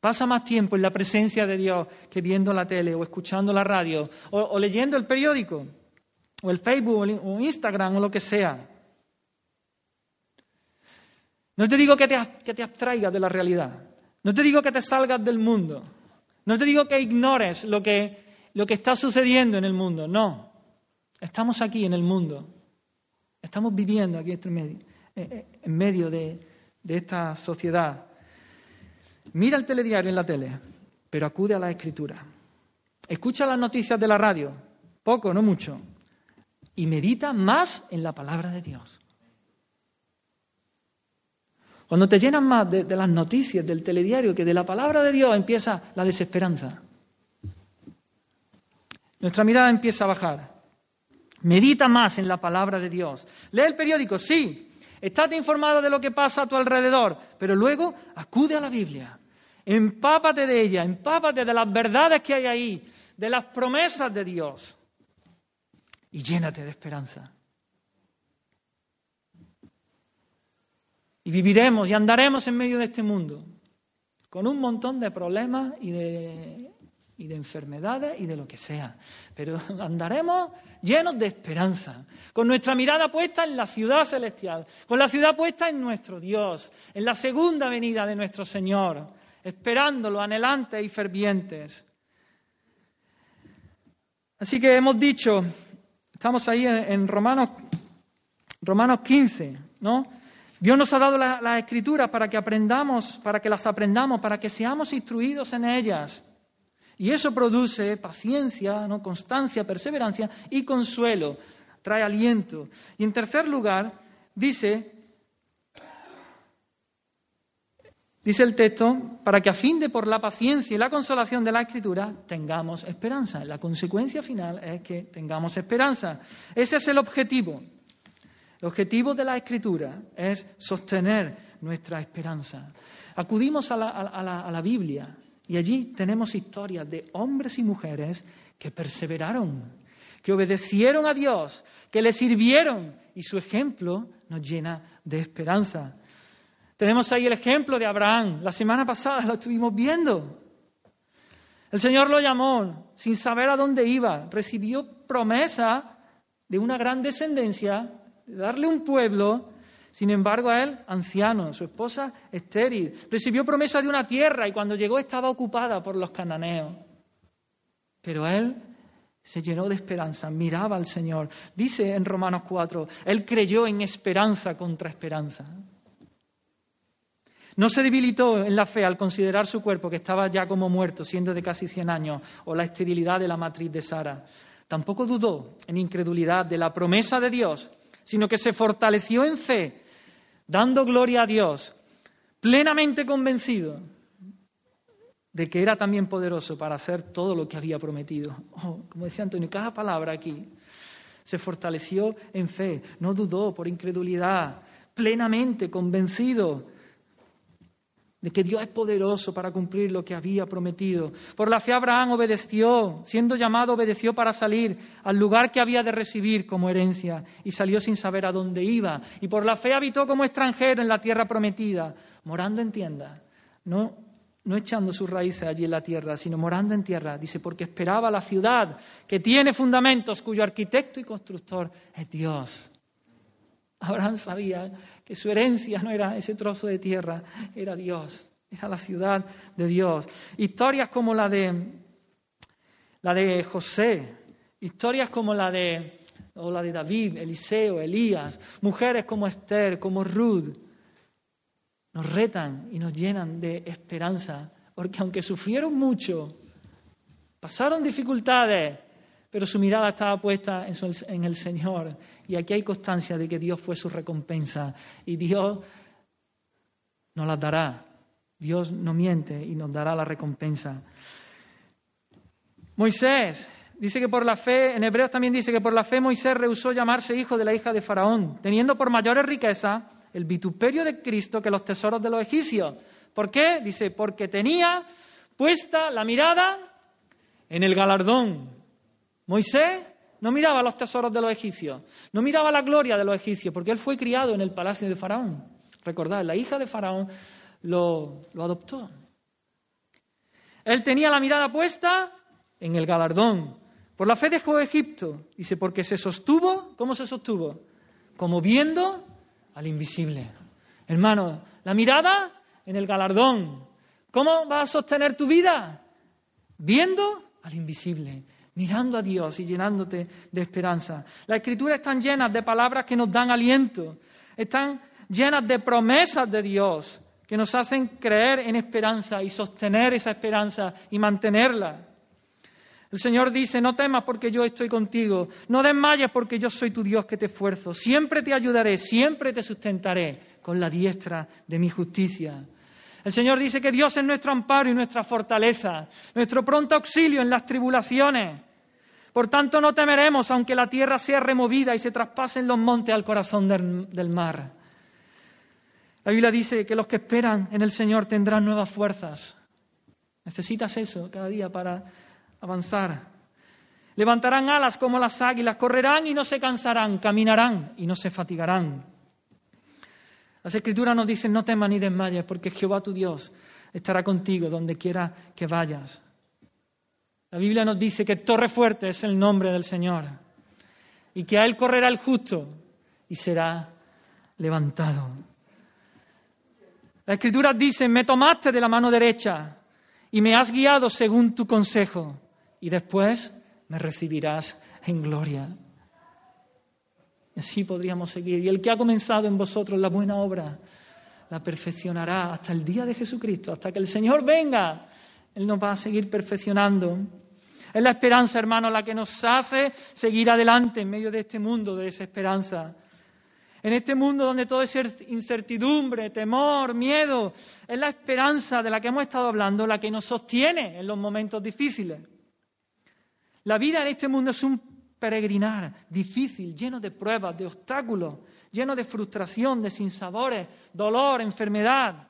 Pasa más tiempo en la presencia de Dios que viendo la tele o escuchando la radio o, leyendo el periódico o el Facebook o Instagram o lo que sea. No te digo que te, que te abstraigas de la realidad. No te digo que te salgas del mundo. No te digo que ignores lo que lo que está sucediendo en el mundo. No, estamos aquí en el mundo. Estamos viviendo aquí en medio, eh, eh, en medio de, de esta sociedad. Mira el telediario en la tele, pero acude a la escritura. Escucha las noticias de la radio, poco, no mucho, y medita más en la palabra de Dios. Cuando te llenas más de, las noticias del telediario que de la palabra de Dios, empieza la desesperanza. Nuestra mirada empieza a bajar. Medita más en la palabra de Dios. Lee el periódico, sí. Estate informado de lo que pasa a tu alrededor, pero luego acude a la Biblia. Empápate de ella, empápate de las verdades que hay ahí, de las promesas de Dios y llénate de esperanza. Y viviremos y andaremos en medio de este mundo con un montón de problemas y de enfermedades y de lo que sea. Pero andaremos llenos de esperanza, con nuestra mirada puesta en la ciudad celestial, con la ciudad puesta en nuestro Dios, en la segunda venida de nuestro Señor, esperándolo, anhelantes y fervientes. Así que hemos dicho, estamos ahí en, Romanos, Romanos 15, ¿no? Dios nos ha dado las escrituras para que aprendamos, para que las aprendamos, para que seamos instruidos en ellas. Y eso produce paciencia, ¿no? constancia, perseverancia y consuelo, trae aliento. Y en tercer lugar, dice, dice el texto, para que a fin de por la paciencia y la consolación de la Escritura tengamos esperanza. La consecuencia final es que tengamos esperanza. Ese es el objetivo. El objetivo de la Escritura es sostener nuestra esperanza. Acudimos a la, a la Biblia, y allí tenemos historias de hombres y mujeres que perseveraron, que obedecieron a Dios, que le sirvieron y su ejemplo nos llena de esperanza. Tenemos ahí el ejemplo de Abraham. La semana pasada lo estuvimos viendo. El Señor lo llamó sin saber a dónde iba. Recibió promesa de una gran descendencia, darle un pueblo sin embargo, a él, anciano, su esposa estéril, recibió promesa de una tierra y cuando llegó estaba ocupada por los cananeos. Pero él se llenó de esperanza, miraba al Señor. Dice en Romanos 4, él creyó en esperanza contra esperanza. No se debilitó en la fe al considerar su cuerpo, que estaba ya como muerto, siendo de casi 100 años, o la esterilidad de la matriz de Sara. Tampoco dudó en incredulidad de la promesa de Dios, sino que se fortaleció en fe dando gloria a Dios, plenamente convencido de que era también poderoso para hacer todo lo que había prometido. Oh, como decía Antonio, cada palabra aquí se fortaleció en fe, no dudó por incredulidad, plenamente convencido de que Dios es poderoso para cumplir lo que había prometido. Por la fe Abraham obedeció, siendo llamado obedeció para salir al lugar que había de recibir como herencia y salió sin saber a dónde iba. Y por la fe habitó como extranjero en la tierra prometida, morando en tiendas, no, no echando sus raíces allí en la tierra, sino morando en tierra. Dice, porque esperaba la ciudad que tiene fundamentos, cuyo arquitecto y constructor es Dios. Abraham sabía que su herencia no era ese trozo de tierra, era Dios, era la ciudad de Dios. Historias como la de, la de José, historias como la de, o la de David, Eliseo, Elías, mujeres como Esther, como Ruth, nos retan y nos llenan de esperanza, porque aunque sufrieron mucho, pasaron dificultades, pero su mirada estaba puesta en, el Señor. Y aquí hay constancia de que Dios fue su recompensa. Y Dios nos la dará. Dios no miente y nos dará la recompensa. Moisés dice que por la fe, en Hebreos también dice que por la fe Moisés rehusó llamarse hijo de la hija de Faraón, teniendo por mayores riquezas el vituperio de Cristo que los tesoros de los egipcios. ¿Por qué? Dice, porque tenía puesta la mirada en el galardón Moisés no miraba los tesoros de los egipcios, no miraba la gloria de los egipcios, porque él fue criado en el palacio de Faraón. Recordad, la hija de Faraón lo, adoptó. Él tenía la mirada puesta en el galardón. Por la fe dejó Egipto. Dice, porque se sostuvo, ¿cómo se sostuvo? Como viendo al invisible. Hermano, la mirada en el galardón. ¿Cómo vas a sostener tu vida? Viendo al invisible mirando a Dios y llenándote de esperanza. Las escrituras están llenas de palabras que nos dan aliento, están llenas de promesas de Dios que nos hacen creer en esperanza y sostener esa esperanza y mantenerla. El Señor dice, no temas porque yo estoy contigo, no desmayes porque yo soy tu Dios que te esfuerzo, siempre te ayudaré, siempre te sustentaré con la diestra de mi justicia. El Señor dice que Dios es nuestro amparo y nuestra fortaleza, nuestro pronto auxilio en las tribulaciones. Por tanto, no temeremos aunque la tierra sea removida y se traspasen los montes al corazón del, mar. La Biblia dice que los que esperan en el Señor tendrán nuevas fuerzas. Necesitas eso cada día para avanzar. Levantarán alas como las águilas, correrán y no se cansarán, caminarán y no se fatigarán. Las Escrituras nos dicen, no temas ni desmayes, porque Jehová tu Dios estará contigo donde quiera que vayas. La Biblia nos dice que torre fuerte es el nombre del Señor y que a Él correrá el justo y será levantado. La Escritura dice, me tomaste de la mano derecha y me has guiado según tu consejo y después me recibirás en gloria. Y así podríamos seguir. Y el que ha comenzado en vosotros la buena obra, la perfeccionará hasta el día de Jesucristo, hasta que el Señor venga él nos va a seguir perfeccionando. Es la esperanza, hermano, la que nos hace seguir adelante en medio de este mundo de desesperanza. En este mundo donde todo es incertidumbre, temor, miedo, es la esperanza de la que hemos estado hablando la que nos sostiene en los momentos difíciles. La vida en este mundo es un peregrinar difícil, lleno de pruebas, de obstáculos, lleno de frustración, de sinsabores, dolor, enfermedad.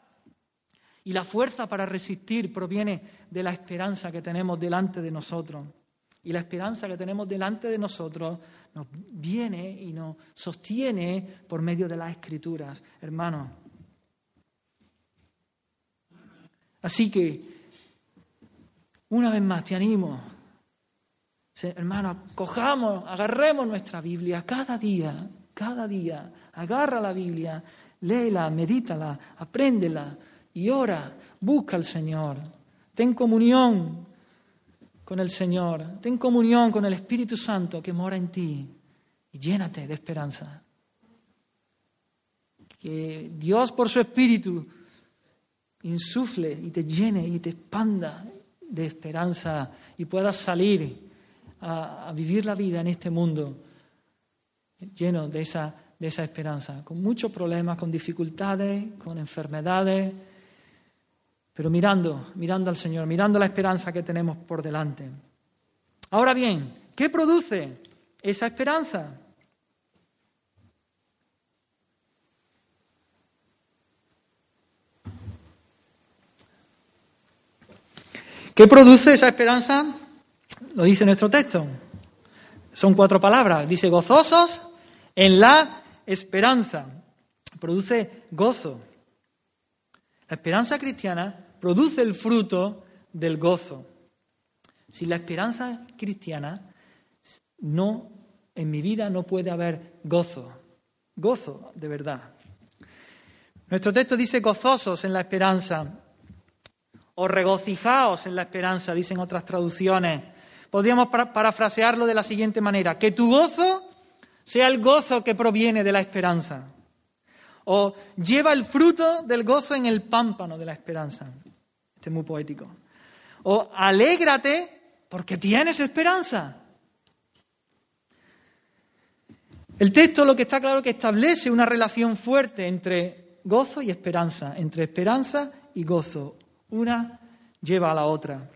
Y la fuerza para resistir proviene de la esperanza que tenemos delante de nosotros. Y la esperanza que tenemos delante de nosotros nos viene y nos sostiene por medio de las escrituras, hermanos. Así que, una vez más, te animo, hermano, cojamos, agarremos nuestra Biblia cada día, cada día, agarra la Biblia, léela, medítala, apréndela, y ora, busca al Señor, ten comunión con el Señor, ten comunión con el Espíritu Santo que mora en ti y llénate de esperanza. Que Dios por su Espíritu insufle y te llene y te expanda de esperanza y puedas salir a, a vivir la vida en este mundo lleno de esa, de esa esperanza, con muchos problemas, con dificultades, con enfermedades pero mirando, mirando al Señor, mirando la esperanza que tenemos por delante. Ahora bien, ¿qué produce esa esperanza? ¿Qué produce esa esperanza? Lo dice nuestro texto. Son cuatro palabras. Dice gozosos en la esperanza. Produce gozo. La esperanza cristiana produce el fruto del gozo. Si la esperanza cristiana no, en mi vida no puede haber gozo. Gozo de verdad. Nuestro texto dice gozosos en la esperanza o regocijaos en la esperanza, dicen otras traducciones. Podríamos parafrasearlo de la siguiente manera, que tu gozo sea el gozo que proviene de la esperanza. O lleva el fruto del gozo en el pámpano de la esperanza. Este es muy poético. O alégrate porque tienes esperanza. El texto lo que está claro es que establece una relación fuerte entre gozo y esperanza, entre esperanza y gozo. Una lleva a la otra.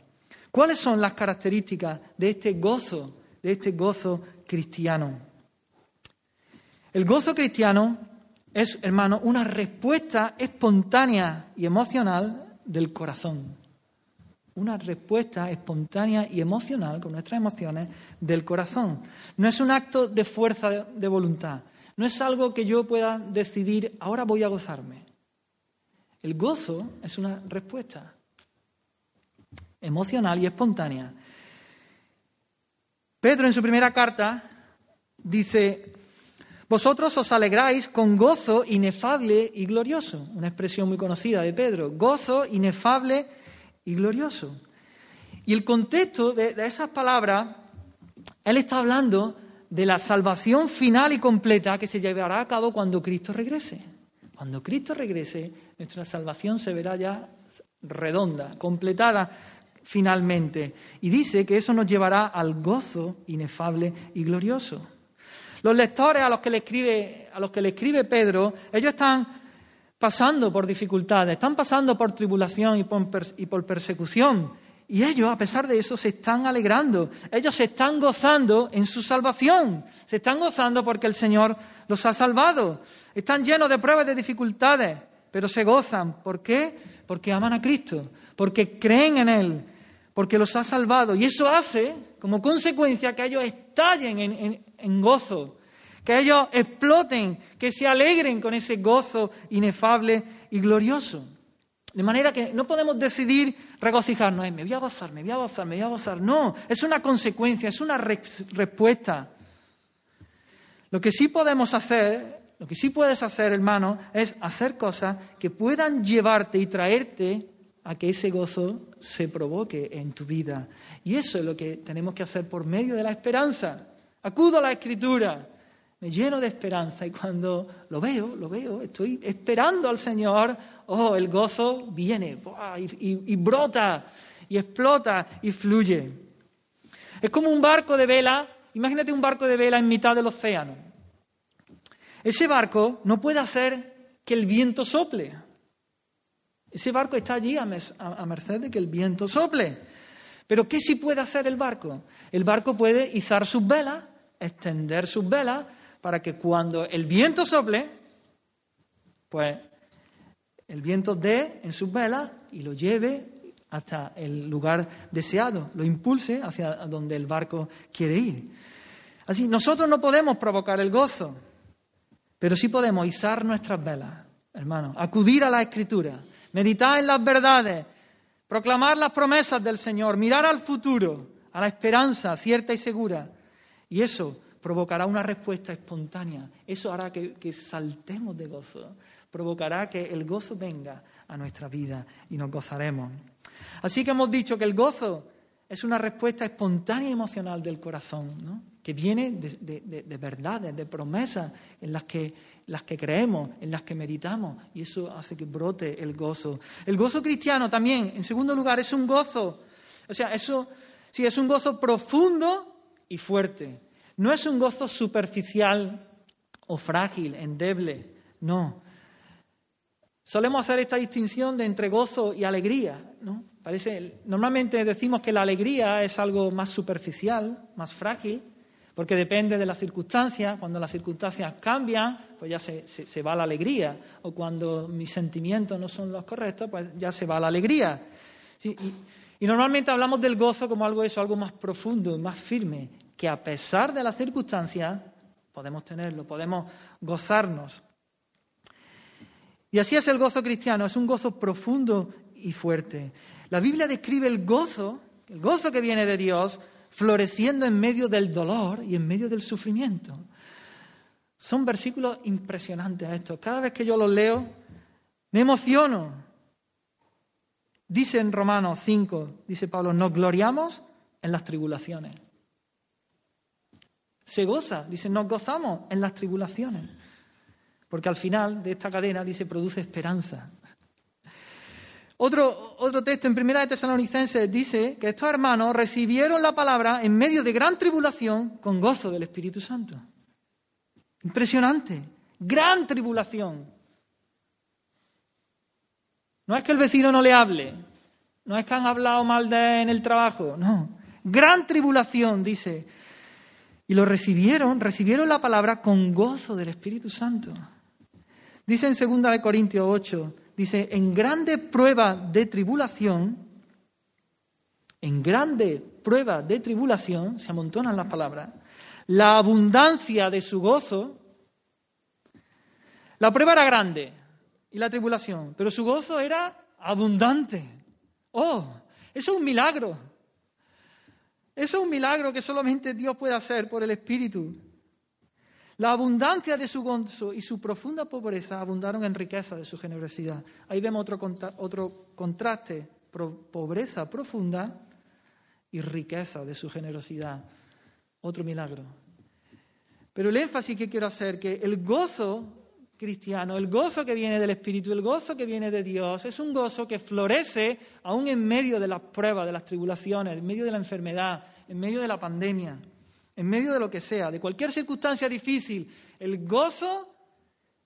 ¿Cuáles son las características de este gozo, de este gozo cristiano? El gozo cristiano es, hermano, una respuesta espontánea y emocional del corazón. Una respuesta espontánea y emocional con nuestras emociones del corazón. No es un acto de fuerza de voluntad. No es algo que yo pueda decidir, ahora voy a gozarme. El gozo es una respuesta emocional y espontánea. Pedro en su primera carta dice, vosotros os alegráis con gozo inefable y glorioso, una expresión muy conocida de Pedro, gozo inefable y glorioso. Y el contexto de, esas palabras, él está hablando de la salvación final y completa que se llevará a cabo cuando Cristo regrese. Cuando Cristo regrese, nuestra salvación se verá ya redonda, completada finalmente. Y dice que eso nos llevará al gozo inefable y glorioso. Los lectores a los que le escribe, a los que le escribe Pedro, ellos están pasando por dificultades, están pasando por tribulación y por, y por persecución. Y ellos, a pesar de eso, se están alegrando. Ellos se están gozando en su salvación. Se están gozando porque el Señor los ha salvado. Están llenos de pruebas, de dificultades, pero se gozan. ¿Por qué? Porque aman a Cristo, porque creen en Él, porque los ha salvado. Y eso hace, como consecuencia, que ellos estallen en, gozo, que ellos exploten, que se alegren con ese gozo inefable y glorioso. De manera que no podemos decidir regocijarnos, me voy a gozar, me voy a gozar, me voy a gozar. No, es una consecuencia, es una respuesta. Lo que sí podemos hacer lo que sí puedes hacer, hermano, es hacer cosas que puedan llevarte y traerte a que ese gozo se provoque en tu vida. Y eso es lo que tenemos que hacer por medio de la esperanza. Acudo a la escritura, me lleno de esperanza y cuando lo veo, lo veo, estoy esperando al Señor, oh, el gozo viene y, y brota y explota y fluye. Es como un barco de vela, imagínate un barco de vela en mitad del océano. Ese barco no puede hacer que el viento sople. Ese barco está allí a, merced de que el viento sople. Pero ¿qué sí puede hacer el barco? El barco puede izar sus velas, extender sus velas, para que cuando el viento sople, pues el viento dé en sus velas y lo lleve hasta el lugar deseado, lo impulse hacia donde el barco quiere ir. Así, nosotros no podemos provocar el gozo. Pero sí podemos izar nuestras velas, hermanos, acudir a la Escritura, meditar en las verdades, proclamar las promesas del Señor, mirar al futuro, a la esperanza cierta y segura. Y eso provocará una respuesta espontánea. Eso hará que, saltemos de gozo. Provocará que el gozo venga a nuestra vida y nos gozaremos. Así que hemos dicho que el gozo es una respuesta espontánea y emocional del corazón, ¿no? que viene de, verdades, de promesas en las que, las que creemos, en las que meditamos, y eso hace que brote el gozo. El gozo cristiano también, en segundo lugar, es un gozo, o sea, eso sí, es un gozo profundo y fuerte. No es un gozo superficial o frágil, endeble, no. Solemos hacer esta distinción de entre gozo y alegría, ¿no? Parece, normalmente decimos que la alegría es algo más superficial, más frágil, Porque depende de las circunstancias, cuando las circunstancias cambian, pues ya se, va la alegría, o cuando mis sentimientos no son los correctos, pues ya se va la alegría. y, y, normalmente hablamos del gozo como algo eso, algo más profundo, más firme, que a pesar de las circunstancias podemos tenerlo, podemos gozarnos. Y así es el gozo cristiano, es un gozo profundo y fuerte. La Biblia describe el gozo, el gozo que viene de Dios, floreciendo en medio del dolor y en medio del sufrimiento. Son versículos impresionantes estos. Cada vez que yo los leo, me emociono. Dice en Romanos 5, dice Pablo, nos gloriamos en las tribulaciones. Se goza, dice, nos gozamos en las tribulaciones. Porque al final de esta cadena, dice, produce esperanza. Otro, otro texto en Primera de Tesalonicenses dice que estos hermanos recibieron la palabra en medio de gran tribulación con gozo del Espíritu Santo. Impresionante. Gran tribulación. No es que el vecino no le hable, no es que han hablado mal de en el trabajo, no. Gran tribulación, dice. Y lo recibieron, recibieron la palabra con gozo del Espíritu Santo. Dice en 2 Corintios 8, dice, en grande prueba de tribulación, en grande prueba de tribulación, se amontonan las palabras, la abundancia de su gozo, la prueba era grande y la tribulación, pero su gozo era abundante. Oh, eso es un milagro. Eso es un milagro que solamente Dios puede hacer por el Espíritu. La abundancia de su gozo y su profunda pobreza abundaron en riqueza de su generosidad. Ahí vemos otro, otro contraste, pobreza profunda y riqueza de su generosidad. Otro milagro. Pero el énfasis que quiero hacer que el gozo cristiano, el gozo que viene del Espíritu, el gozo que viene de Dios, es un gozo que florece aún en medio de las pruebas, de las tribulaciones, en medio de la enfermedad, en medio de la pandemia en medio de lo que sea, de cualquier circunstancia difícil, el gozo,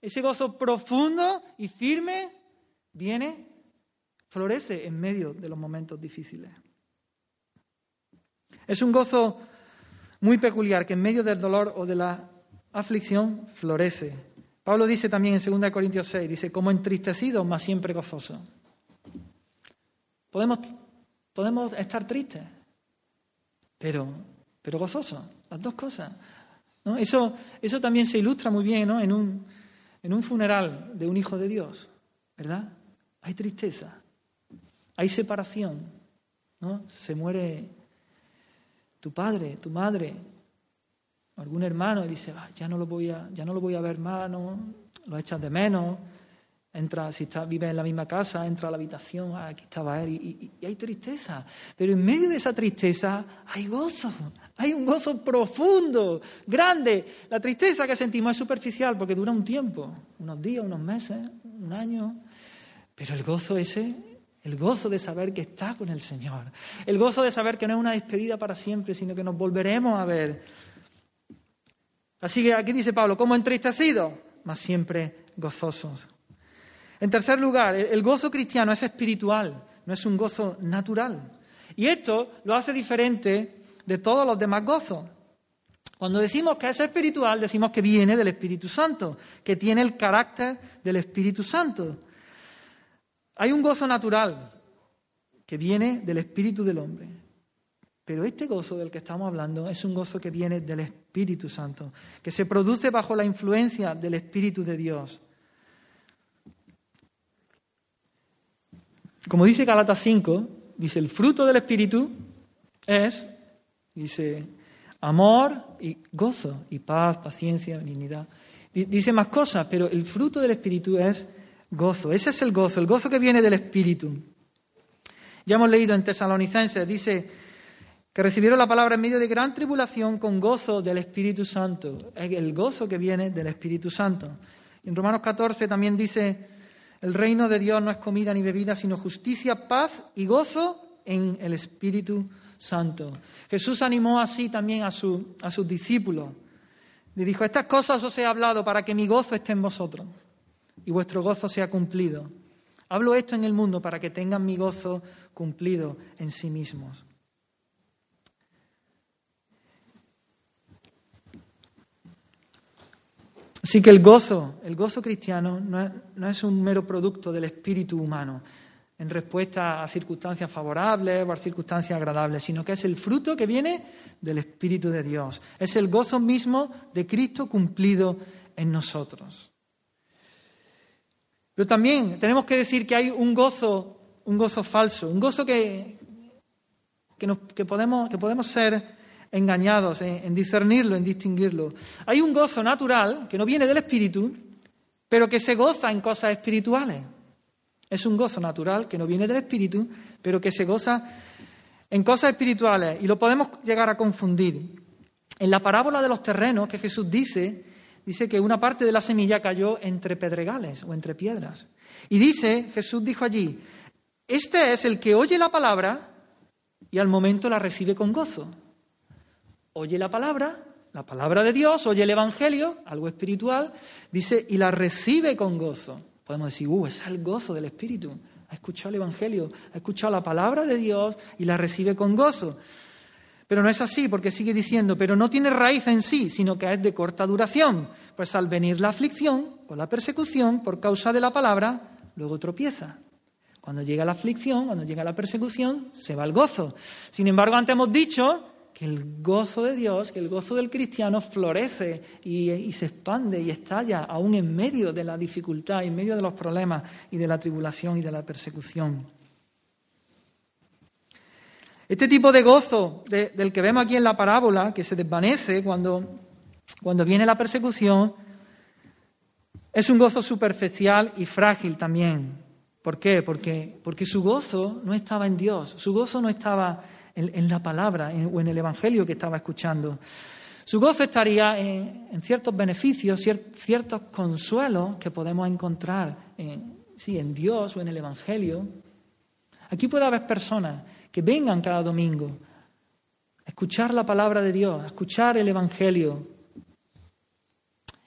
ese gozo profundo y firme, viene, florece en medio de los momentos difíciles. Es un gozo muy peculiar que en medio del dolor o de la aflicción florece. Pablo dice también en 2 Corintios 6, dice, como entristecido, más siempre gozoso. Podemos, podemos estar tristes, pero pero gozoso, las dos cosas. ¿no? Eso, eso también se ilustra muy bien ¿no? en, un, en un funeral de un hijo de Dios, ¿verdad? Hay tristeza, hay separación, ¿no? Se muere tu padre, tu madre, algún hermano y dice, ah, ya, no lo voy a, ya no lo voy a ver más, ¿no? lo echas de menos, entra, si está, vive en la misma casa, entra a la habitación, ah, aquí estaba él, y, hay tristeza. Pero en medio de esa tristeza hay gozo, hay un gozo profundo, grande. La tristeza que sentimos es superficial porque dura un tiempo, unos días, unos meses, un año. Pero el gozo ese, el gozo de saber que está con el Señor, el gozo de saber que no es una despedida para siempre, sino que nos volveremos a ver. Así que aquí dice Pablo, como entristecidos, mas siempre gozosos. En tercer lugar, el gozo cristiano es espiritual, no es un gozo natural. Y esto lo hace diferente de todos los demás gozos. Cuando decimos que es espiritual, decimos que viene del Espíritu Santo, que tiene el carácter del Espíritu Santo. Hay un gozo natural que viene del Espíritu del hombre. Pero este gozo del que estamos hablando es un gozo que viene del Espíritu Santo, que se produce bajo la influencia del Espíritu de Dios. Como dice Galatas 5, dice, el fruto del Espíritu es, dice, amor y gozo y paz, paciencia, benignidad. Dice más cosas, pero el fruto del Espíritu es gozo. Ese es el gozo, el gozo que viene del Espíritu. Ya hemos leído en Tesalonicenses, dice que recibieron la palabra en medio de gran tribulación con gozo del Espíritu Santo. Es el gozo que viene del Espíritu Santo. En Romanos 14 también dice el reino de Dios no es comida ni bebida, sino justicia, paz y gozo en el Espíritu Santo. Jesús animó así también a, a sus discípulos. Le dijo, estas cosas os he hablado para que mi gozo esté en vosotros y vuestro gozo sea cumplido. Hablo esto en el mundo para que tengan mi gozo cumplido en sí mismos. Así que el gozo, el gozo cristiano no es, un mero producto del espíritu humano en respuesta a circunstancias favorables o a circunstancias agradables, sino que es el fruto que viene del Espíritu de Dios. Es el gozo mismo de Cristo cumplido en nosotros. Pero también tenemos que decir que hay un gozo, un gozo falso, un gozo que, que, podemos, que podemos ser engañados en, discernirlo, en distinguirlo. Hay un gozo natural que no viene del espíritu, pero que se goza en cosas espirituales. Es un gozo natural que no viene del espíritu, pero que se goza en cosas espirituales. Y lo podemos llegar a confundir. En la parábola de los terrenos que Jesús dice, dice que una parte de la semilla cayó entre pedregales o entre piedras. Y dice, Jesús dijo allí, este es el que oye la palabra y al momento la recibe con gozo oye la palabra, la palabra de Dios, oye el Evangelio, algo espiritual, dice, y la recibe con gozo. Podemos decir, uh, es el gozo del Espíritu. Ha escuchado el Evangelio, ha escuchado la palabra de Dios y la recibe con gozo. Pero no es así, porque sigue diciendo, pero no tiene raíz en sí, sino que es de corta duración. Pues al venir la aflicción o la persecución por causa de la palabra, luego tropieza. Cuando llega la aflicción, cuando llega la persecución, se va el gozo. Sin embargo, antes hemos dicho que el gozo de Dios, que el gozo del cristiano florece y, se expande y estalla aún en medio de la dificultad, en medio de los problemas y de la tribulación y de la persecución. Este tipo de gozo del que vemos aquí en la parábola, que se desvanece cuando, cuando viene la persecución, es un gozo superficial y frágil también. ¿Por qué? Porque, porque su gozo no estaba en Dios, su gozo no estaba en, la palabra o en el Evangelio que estaba escuchando. Su gozo estaría en, ciertos beneficios, ciertos consuelos que podemos encontrar en, sí, en Dios o en el Evangelio. Aquí puede haber personas que vengan cada domingo a escuchar la palabra de Dios, a escuchar el Evangelio,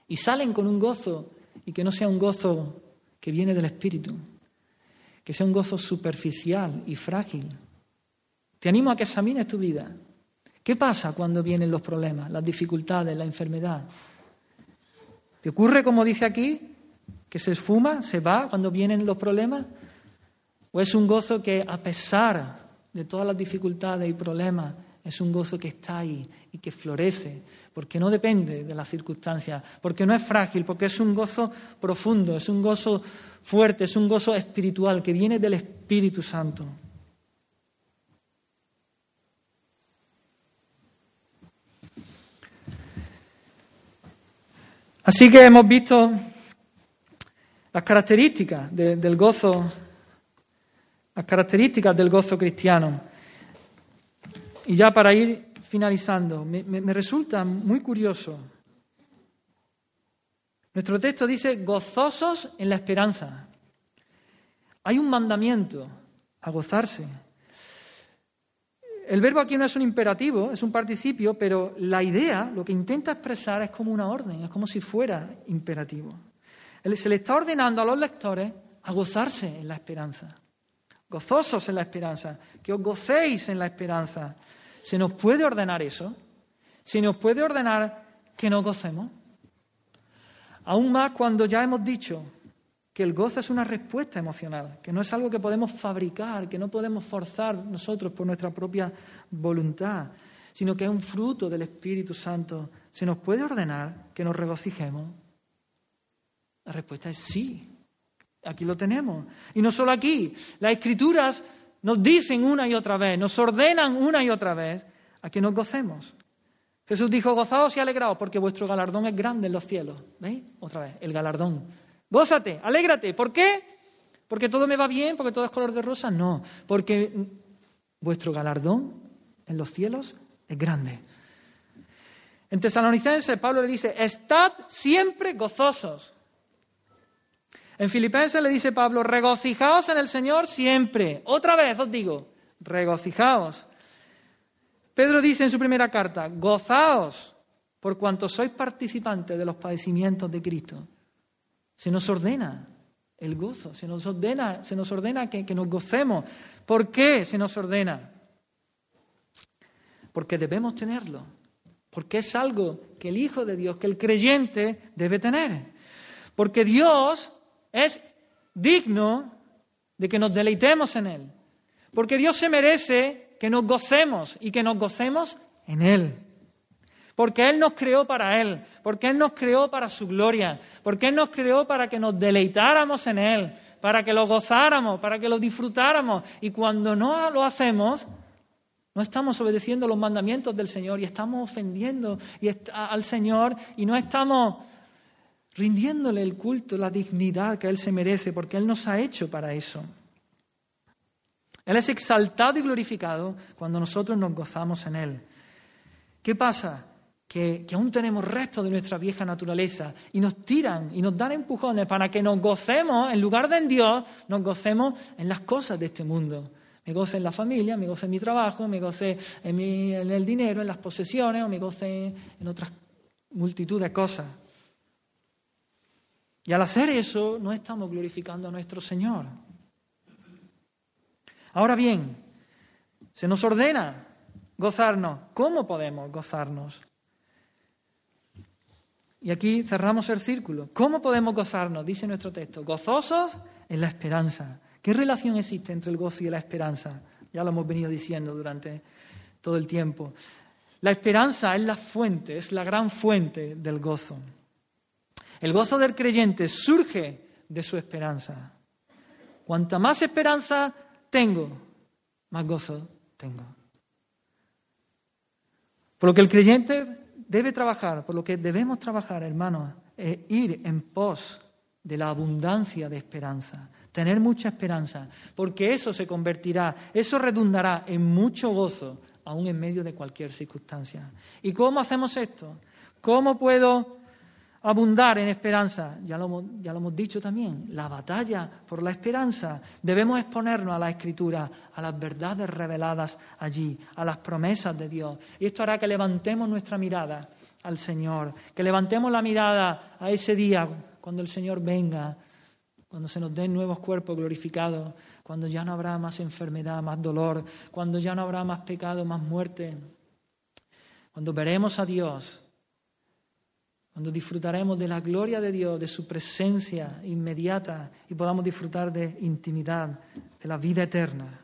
y salen con un gozo y que no sea un gozo que viene del Espíritu, que sea un gozo superficial y frágil. Te animo a que examines tu vida. ¿Qué pasa cuando vienen los problemas, las dificultades, la enfermedad? ¿Te ocurre, como dice aquí, que se esfuma, se va cuando vienen los problemas? ¿O es un gozo que, a pesar de todas las dificultades y problemas, es un gozo que está ahí y que florece, porque no depende de las circunstancias, porque no es frágil, porque es un gozo profundo, es un gozo fuerte, es un gozo espiritual que viene del Espíritu Santo? Así que hemos visto las características del gozo, las características del gozo cristiano. Y ya para ir finalizando, me, me resulta muy curioso. Nuestro texto dice gozosos en la esperanza. Hay un mandamiento a gozarse. El verbo aquí no es un imperativo, es un participio, pero la idea, lo que intenta expresar es como una orden, es como si fuera imperativo. Se le está ordenando a los lectores a gozarse en la esperanza, gozosos en la esperanza, que os gocéis en la esperanza. ¿Se nos puede ordenar eso? ¿Se nos puede ordenar que nos gocemos? Aún más cuando ya hemos dicho que el gozo es una respuesta emocional, que no es algo que podemos fabricar, que no podemos forzar nosotros por nuestra propia voluntad, sino que es un fruto del Espíritu Santo. ¿Se nos puede ordenar que nos regocijemos? La respuesta es sí. Aquí lo tenemos. Y no solo aquí. Las escrituras nos dicen una y otra vez, nos ordenan una y otra vez a que nos gocemos. Jesús dijo, gozaos y alegraos porque vuestro galardón es grande en los cielos. ¿Veis? Otra vez, el galardón. Gózate, alégrate. ¿Por qué? ¿Porque todo me va bien? ¿Porque todo es color de rosa? No, porque vuestro galardón en los cielos es grande. En Tesalonicenses Pablo le dice, estad siempre gozosos. En Filipenses le dice Pablo, regocijaos en el Señor siempre. Otra vez os digo, regocijaos. Pedro dice en su primera carta, gozaos por cuanto sois participantes de los padecimientos de Cristo se nos ordena el gozo, se nos ordena, se nos ordena que, que nos gocemos. ¿Por qué se nos ordena? Porque debemos tenerlo. porque es algo que el Hijo de Dios, que el creyente debe tener. Porque Dios es digno de que nos deleitemos en Él. Porque Dios se merece que nos gocemos y que nos gocemos en Él. Porque Él nos creó para Él, porque Él nos creó para su gloria, porque Él nos creó para que nos deleitáramos en Él, para que lo gozáramos, para que lo disfrutáramos. Y cuando no lo hacemos, no estamos obedeciendo los mandamientos del Señor y estamos ofendiendo al Señor y no estamos rindiéndole el culto, la dignidad que Él se merece, porque Él nos ha hecho para eso. Él es exaltado y glorificado cuando nosotros nos gozamos en Él. ¿Qué pasa? Que, aún tenemos restos de nuestra vieja naturaleza y nos tiran y nos dan empujones para que nos gocemos, en lugar de en Dios, nos gocemos en las cosas de este mundo. Me goce en la familia, me goce en mi trabajo, me goce en, en el dinero, en las posesiones, o me goce en otras multitud de cosas. Y al hacer eso, no estamos glorificando a nuestro Señor. Ahora bien, se nos ordena gozarnos. ¿Cómo podemos gozarnos? Y aquí cerramos el círculo. ¿Cómo podemos gozarnos? Dice nuestro texto. Gozosos en la esperanza. ¿Qué relación existe entre el gozo y la esperanza? Ya lo hemos venido diciendo durante todo el tiempo. La esperanza es la fuente, es la gran fuente del gozo. El gozo del creyente surge de su esperanza. Cuanta más esperanza tengo, más gozo tengo. Por lo que el creyente debe trabajar, por lo que debemos trabajar, hermanos, es ir en pos de la abundancia de esperanza, tener mucha esperanza, porque eso se convertirá, eso redundará en mucho gozo, aún en medio de cualquier circunstancia. ¿Y cómo hacemos esto? ¿Cómo puedo abundar en esperanza? Ya lo, hemos dicho también, la batalla por la esperanza. Debemos exponernos a la Escritura, a las verdades reveladas allí, a las promesas de Dios. Y esto hará que levantemos nuestra mirada al Señor, que levantemos la mirada a ese día cuando el Señor venga, cuando se nos den nuevos cuerpos glorificados, cuando ya no habrá más enfermedad, más dolor, cuando ya no habrá más pecado, más muerte, cuando veremos a Dios, cuando disfrutaremos de la gloria de Dios, de su presencia inmediata y podamos disfrutar de intimidad, de la vida eterna.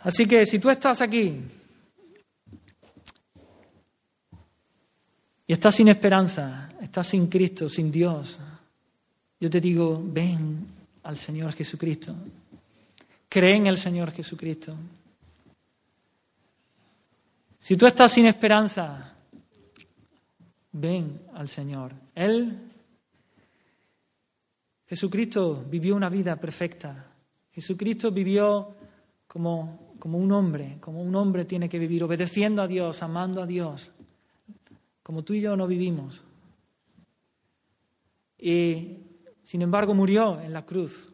Así que si tú estás aquí y estás sin esperanza, estás sin Cristo, sin Dios, yo te digo, ven al Señor Jesucristo. Cree en el Señor Jesucristo. Si tú estás sin esperanza, ven al Señor. Él, Jesucristo, vivió una vida perfecta. Jesucristo vivió como, como un hombre, como un hombre tiene que vivir, obedeciendo a Dios, amando a Dios, como tú y yo no vivimos. Y sin embargo murió en la cruz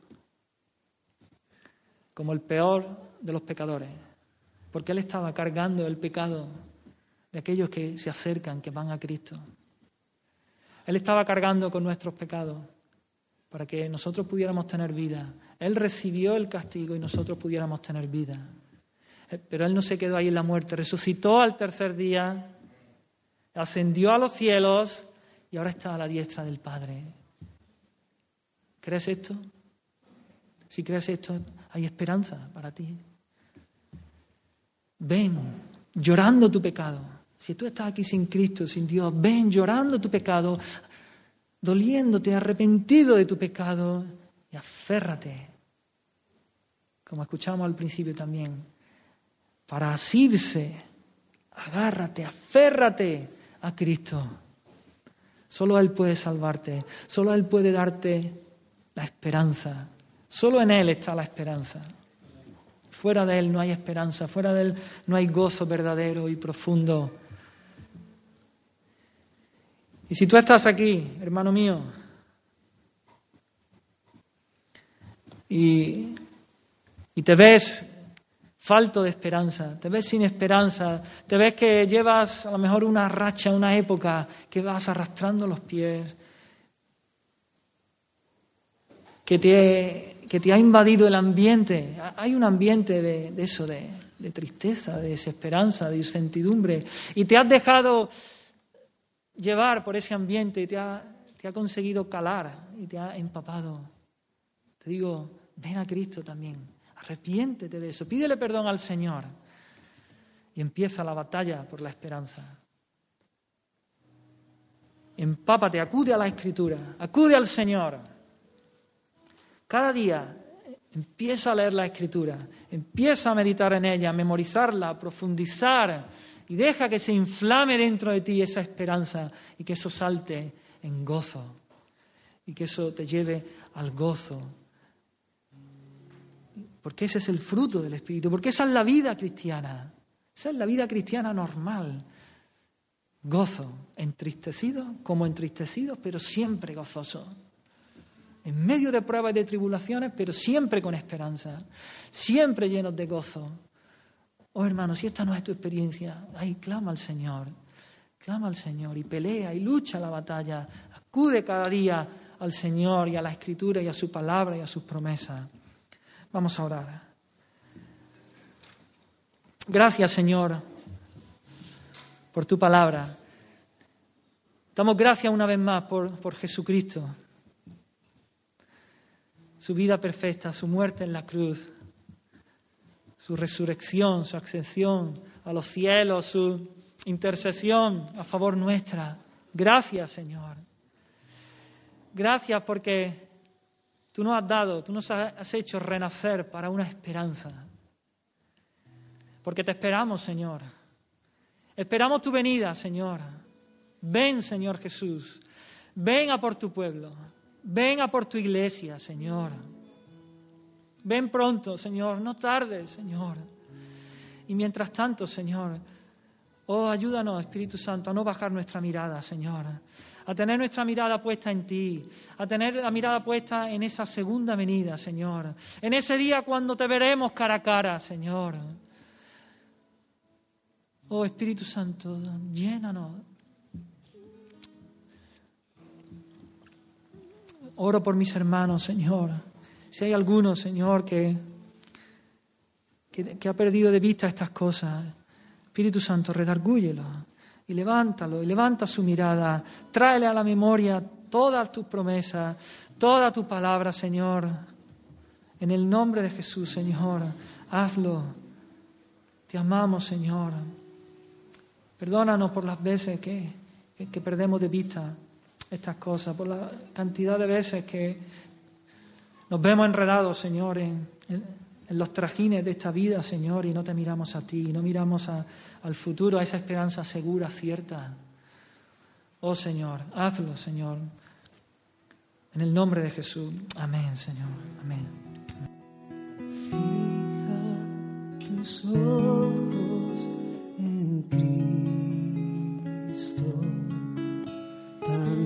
como el peor de los pecadores, porque Él estaba cargando el pecado de aquellos que se acercan, que van a Cristo. Él estaba cargando con nuestros pecados para que nosotros pudiéramos tener vida. Él recibió el castigo y nosotros pudiéramos tener vida. Pero Él no se quedó ahí en la muerte, resucitó al tercer día ascendió a los cielos y ahora está a la diestra del Padre. ¿Crees esto? Si crees esto, hay esperanza para ti. Ven llorando tu pecado. Si tú estás aquí sin Cristo, sin Dios, ven llorando tu pecado, doliéndote, arrepentido de tu pecado y aférrate, como escuchamos al principio también, para asirse, agárrate, aférrate a Cristo. Solo Él puede salvarte, solo Él puede darte la esperanza. Solo en Él está la esperanza. Fuera de Él no hay esperanza, fuera de Él no hay gozo verdadero y profundo. Y si tú estás aquí, hermano mío, y, y te ves falto de esperanza, te ves sin esperanza, te ves que llevas a lo mejor una racha, una época que vas arrastrando los pies, que te, que te ha invadido el ambiente. Hay un ambiente de, eso, de, tristeza, de desesperanza, de incertidumbre. Y te has dejado llevar por ese ambiente y te ha, te ha conseguido calar y te ha empapado. Te digo, ven a Cristo también. Arrepiéntete de eso. Pídele perdón al Señor. Y empieza la batalla por la esperanza. Empápate, acude a la Escritura, acude al Señor. Cada día empieza a leer la Escritura, empieza a meditar en ella, a memorizarla, a profundizar y deja que se inflame dentro de ti esa esperanza y que eso salte en gozo y que eso te lleve al gozo. Porque ese es el fruto del Espíritu, porque esa es la vida cristiana, esa es la vida cristiana normal. Gozo, entristecido como entristecido, pero siempre gozoso en medio de pruebas y de tribulaciones, pero siempre con esperanza, siempre llenos de gozo. Oh hermano, si esta no es tu experiencia, ahí clama al Señor, clama al Señor y pelea y lucha la batalla, acude cada día al Señor y a la Escritura y a su palabra y a sus promesas. Vamos a orar. Gracias Señor por tu palabra. Damos gracias una vez más por, por Jesucristo su vida perfecta, su muerte en la cruz, su resurrección, su ascensión a los cielos, su intercesión a favor nuestra. Gracias, Señor. Gracias porque tú nos has dado, tú nos has hecho renacer para una esperanza. Porque te esperamos, Señor. Esperamos tu venida, Señor. Ven, Señor Jesús. Ven a por tu pueblo. Ven a por tu iglesia, Señor. Ven pronto, Señor, no tardes, Señor. Y mientras tanto, Señor, oh, ayúdanos, Espíritu Santo, a no bajar nuestra mirada, Señor. A tener nuestra mirada puesta en ti, a tener la mirada puesta en esa segunda venida, Señor. En ese día cuando te veremos cara a cara, Señor. Oh Espíritu Santo, llénanos Oro por mis hermanos, Señor. Si hay alguno, Señor, que, que, ha perdido de vista estas cosas, Espíritu Santo, redargúyelo y levántalo y levanta su mirada. Tráele a la memoria todas tus promesas, toda tu palabra, Señor. En el nombre de Jesús, Señor, hazlo. Te amamos, Señor. Perdónanos por las veces que, que perdemos de vista estas cosas, por la cantidad de veces que nos vemos enredados, Señor, en, los trajines de esta vida, Señor, y no te miramos a ti, no miramos al futuro, a esa esperanza segura, cierta. Oh Señor, hazlo, Señor. En el nombre de Jesús. Amén, Señor. Amén. Fija tus ojos en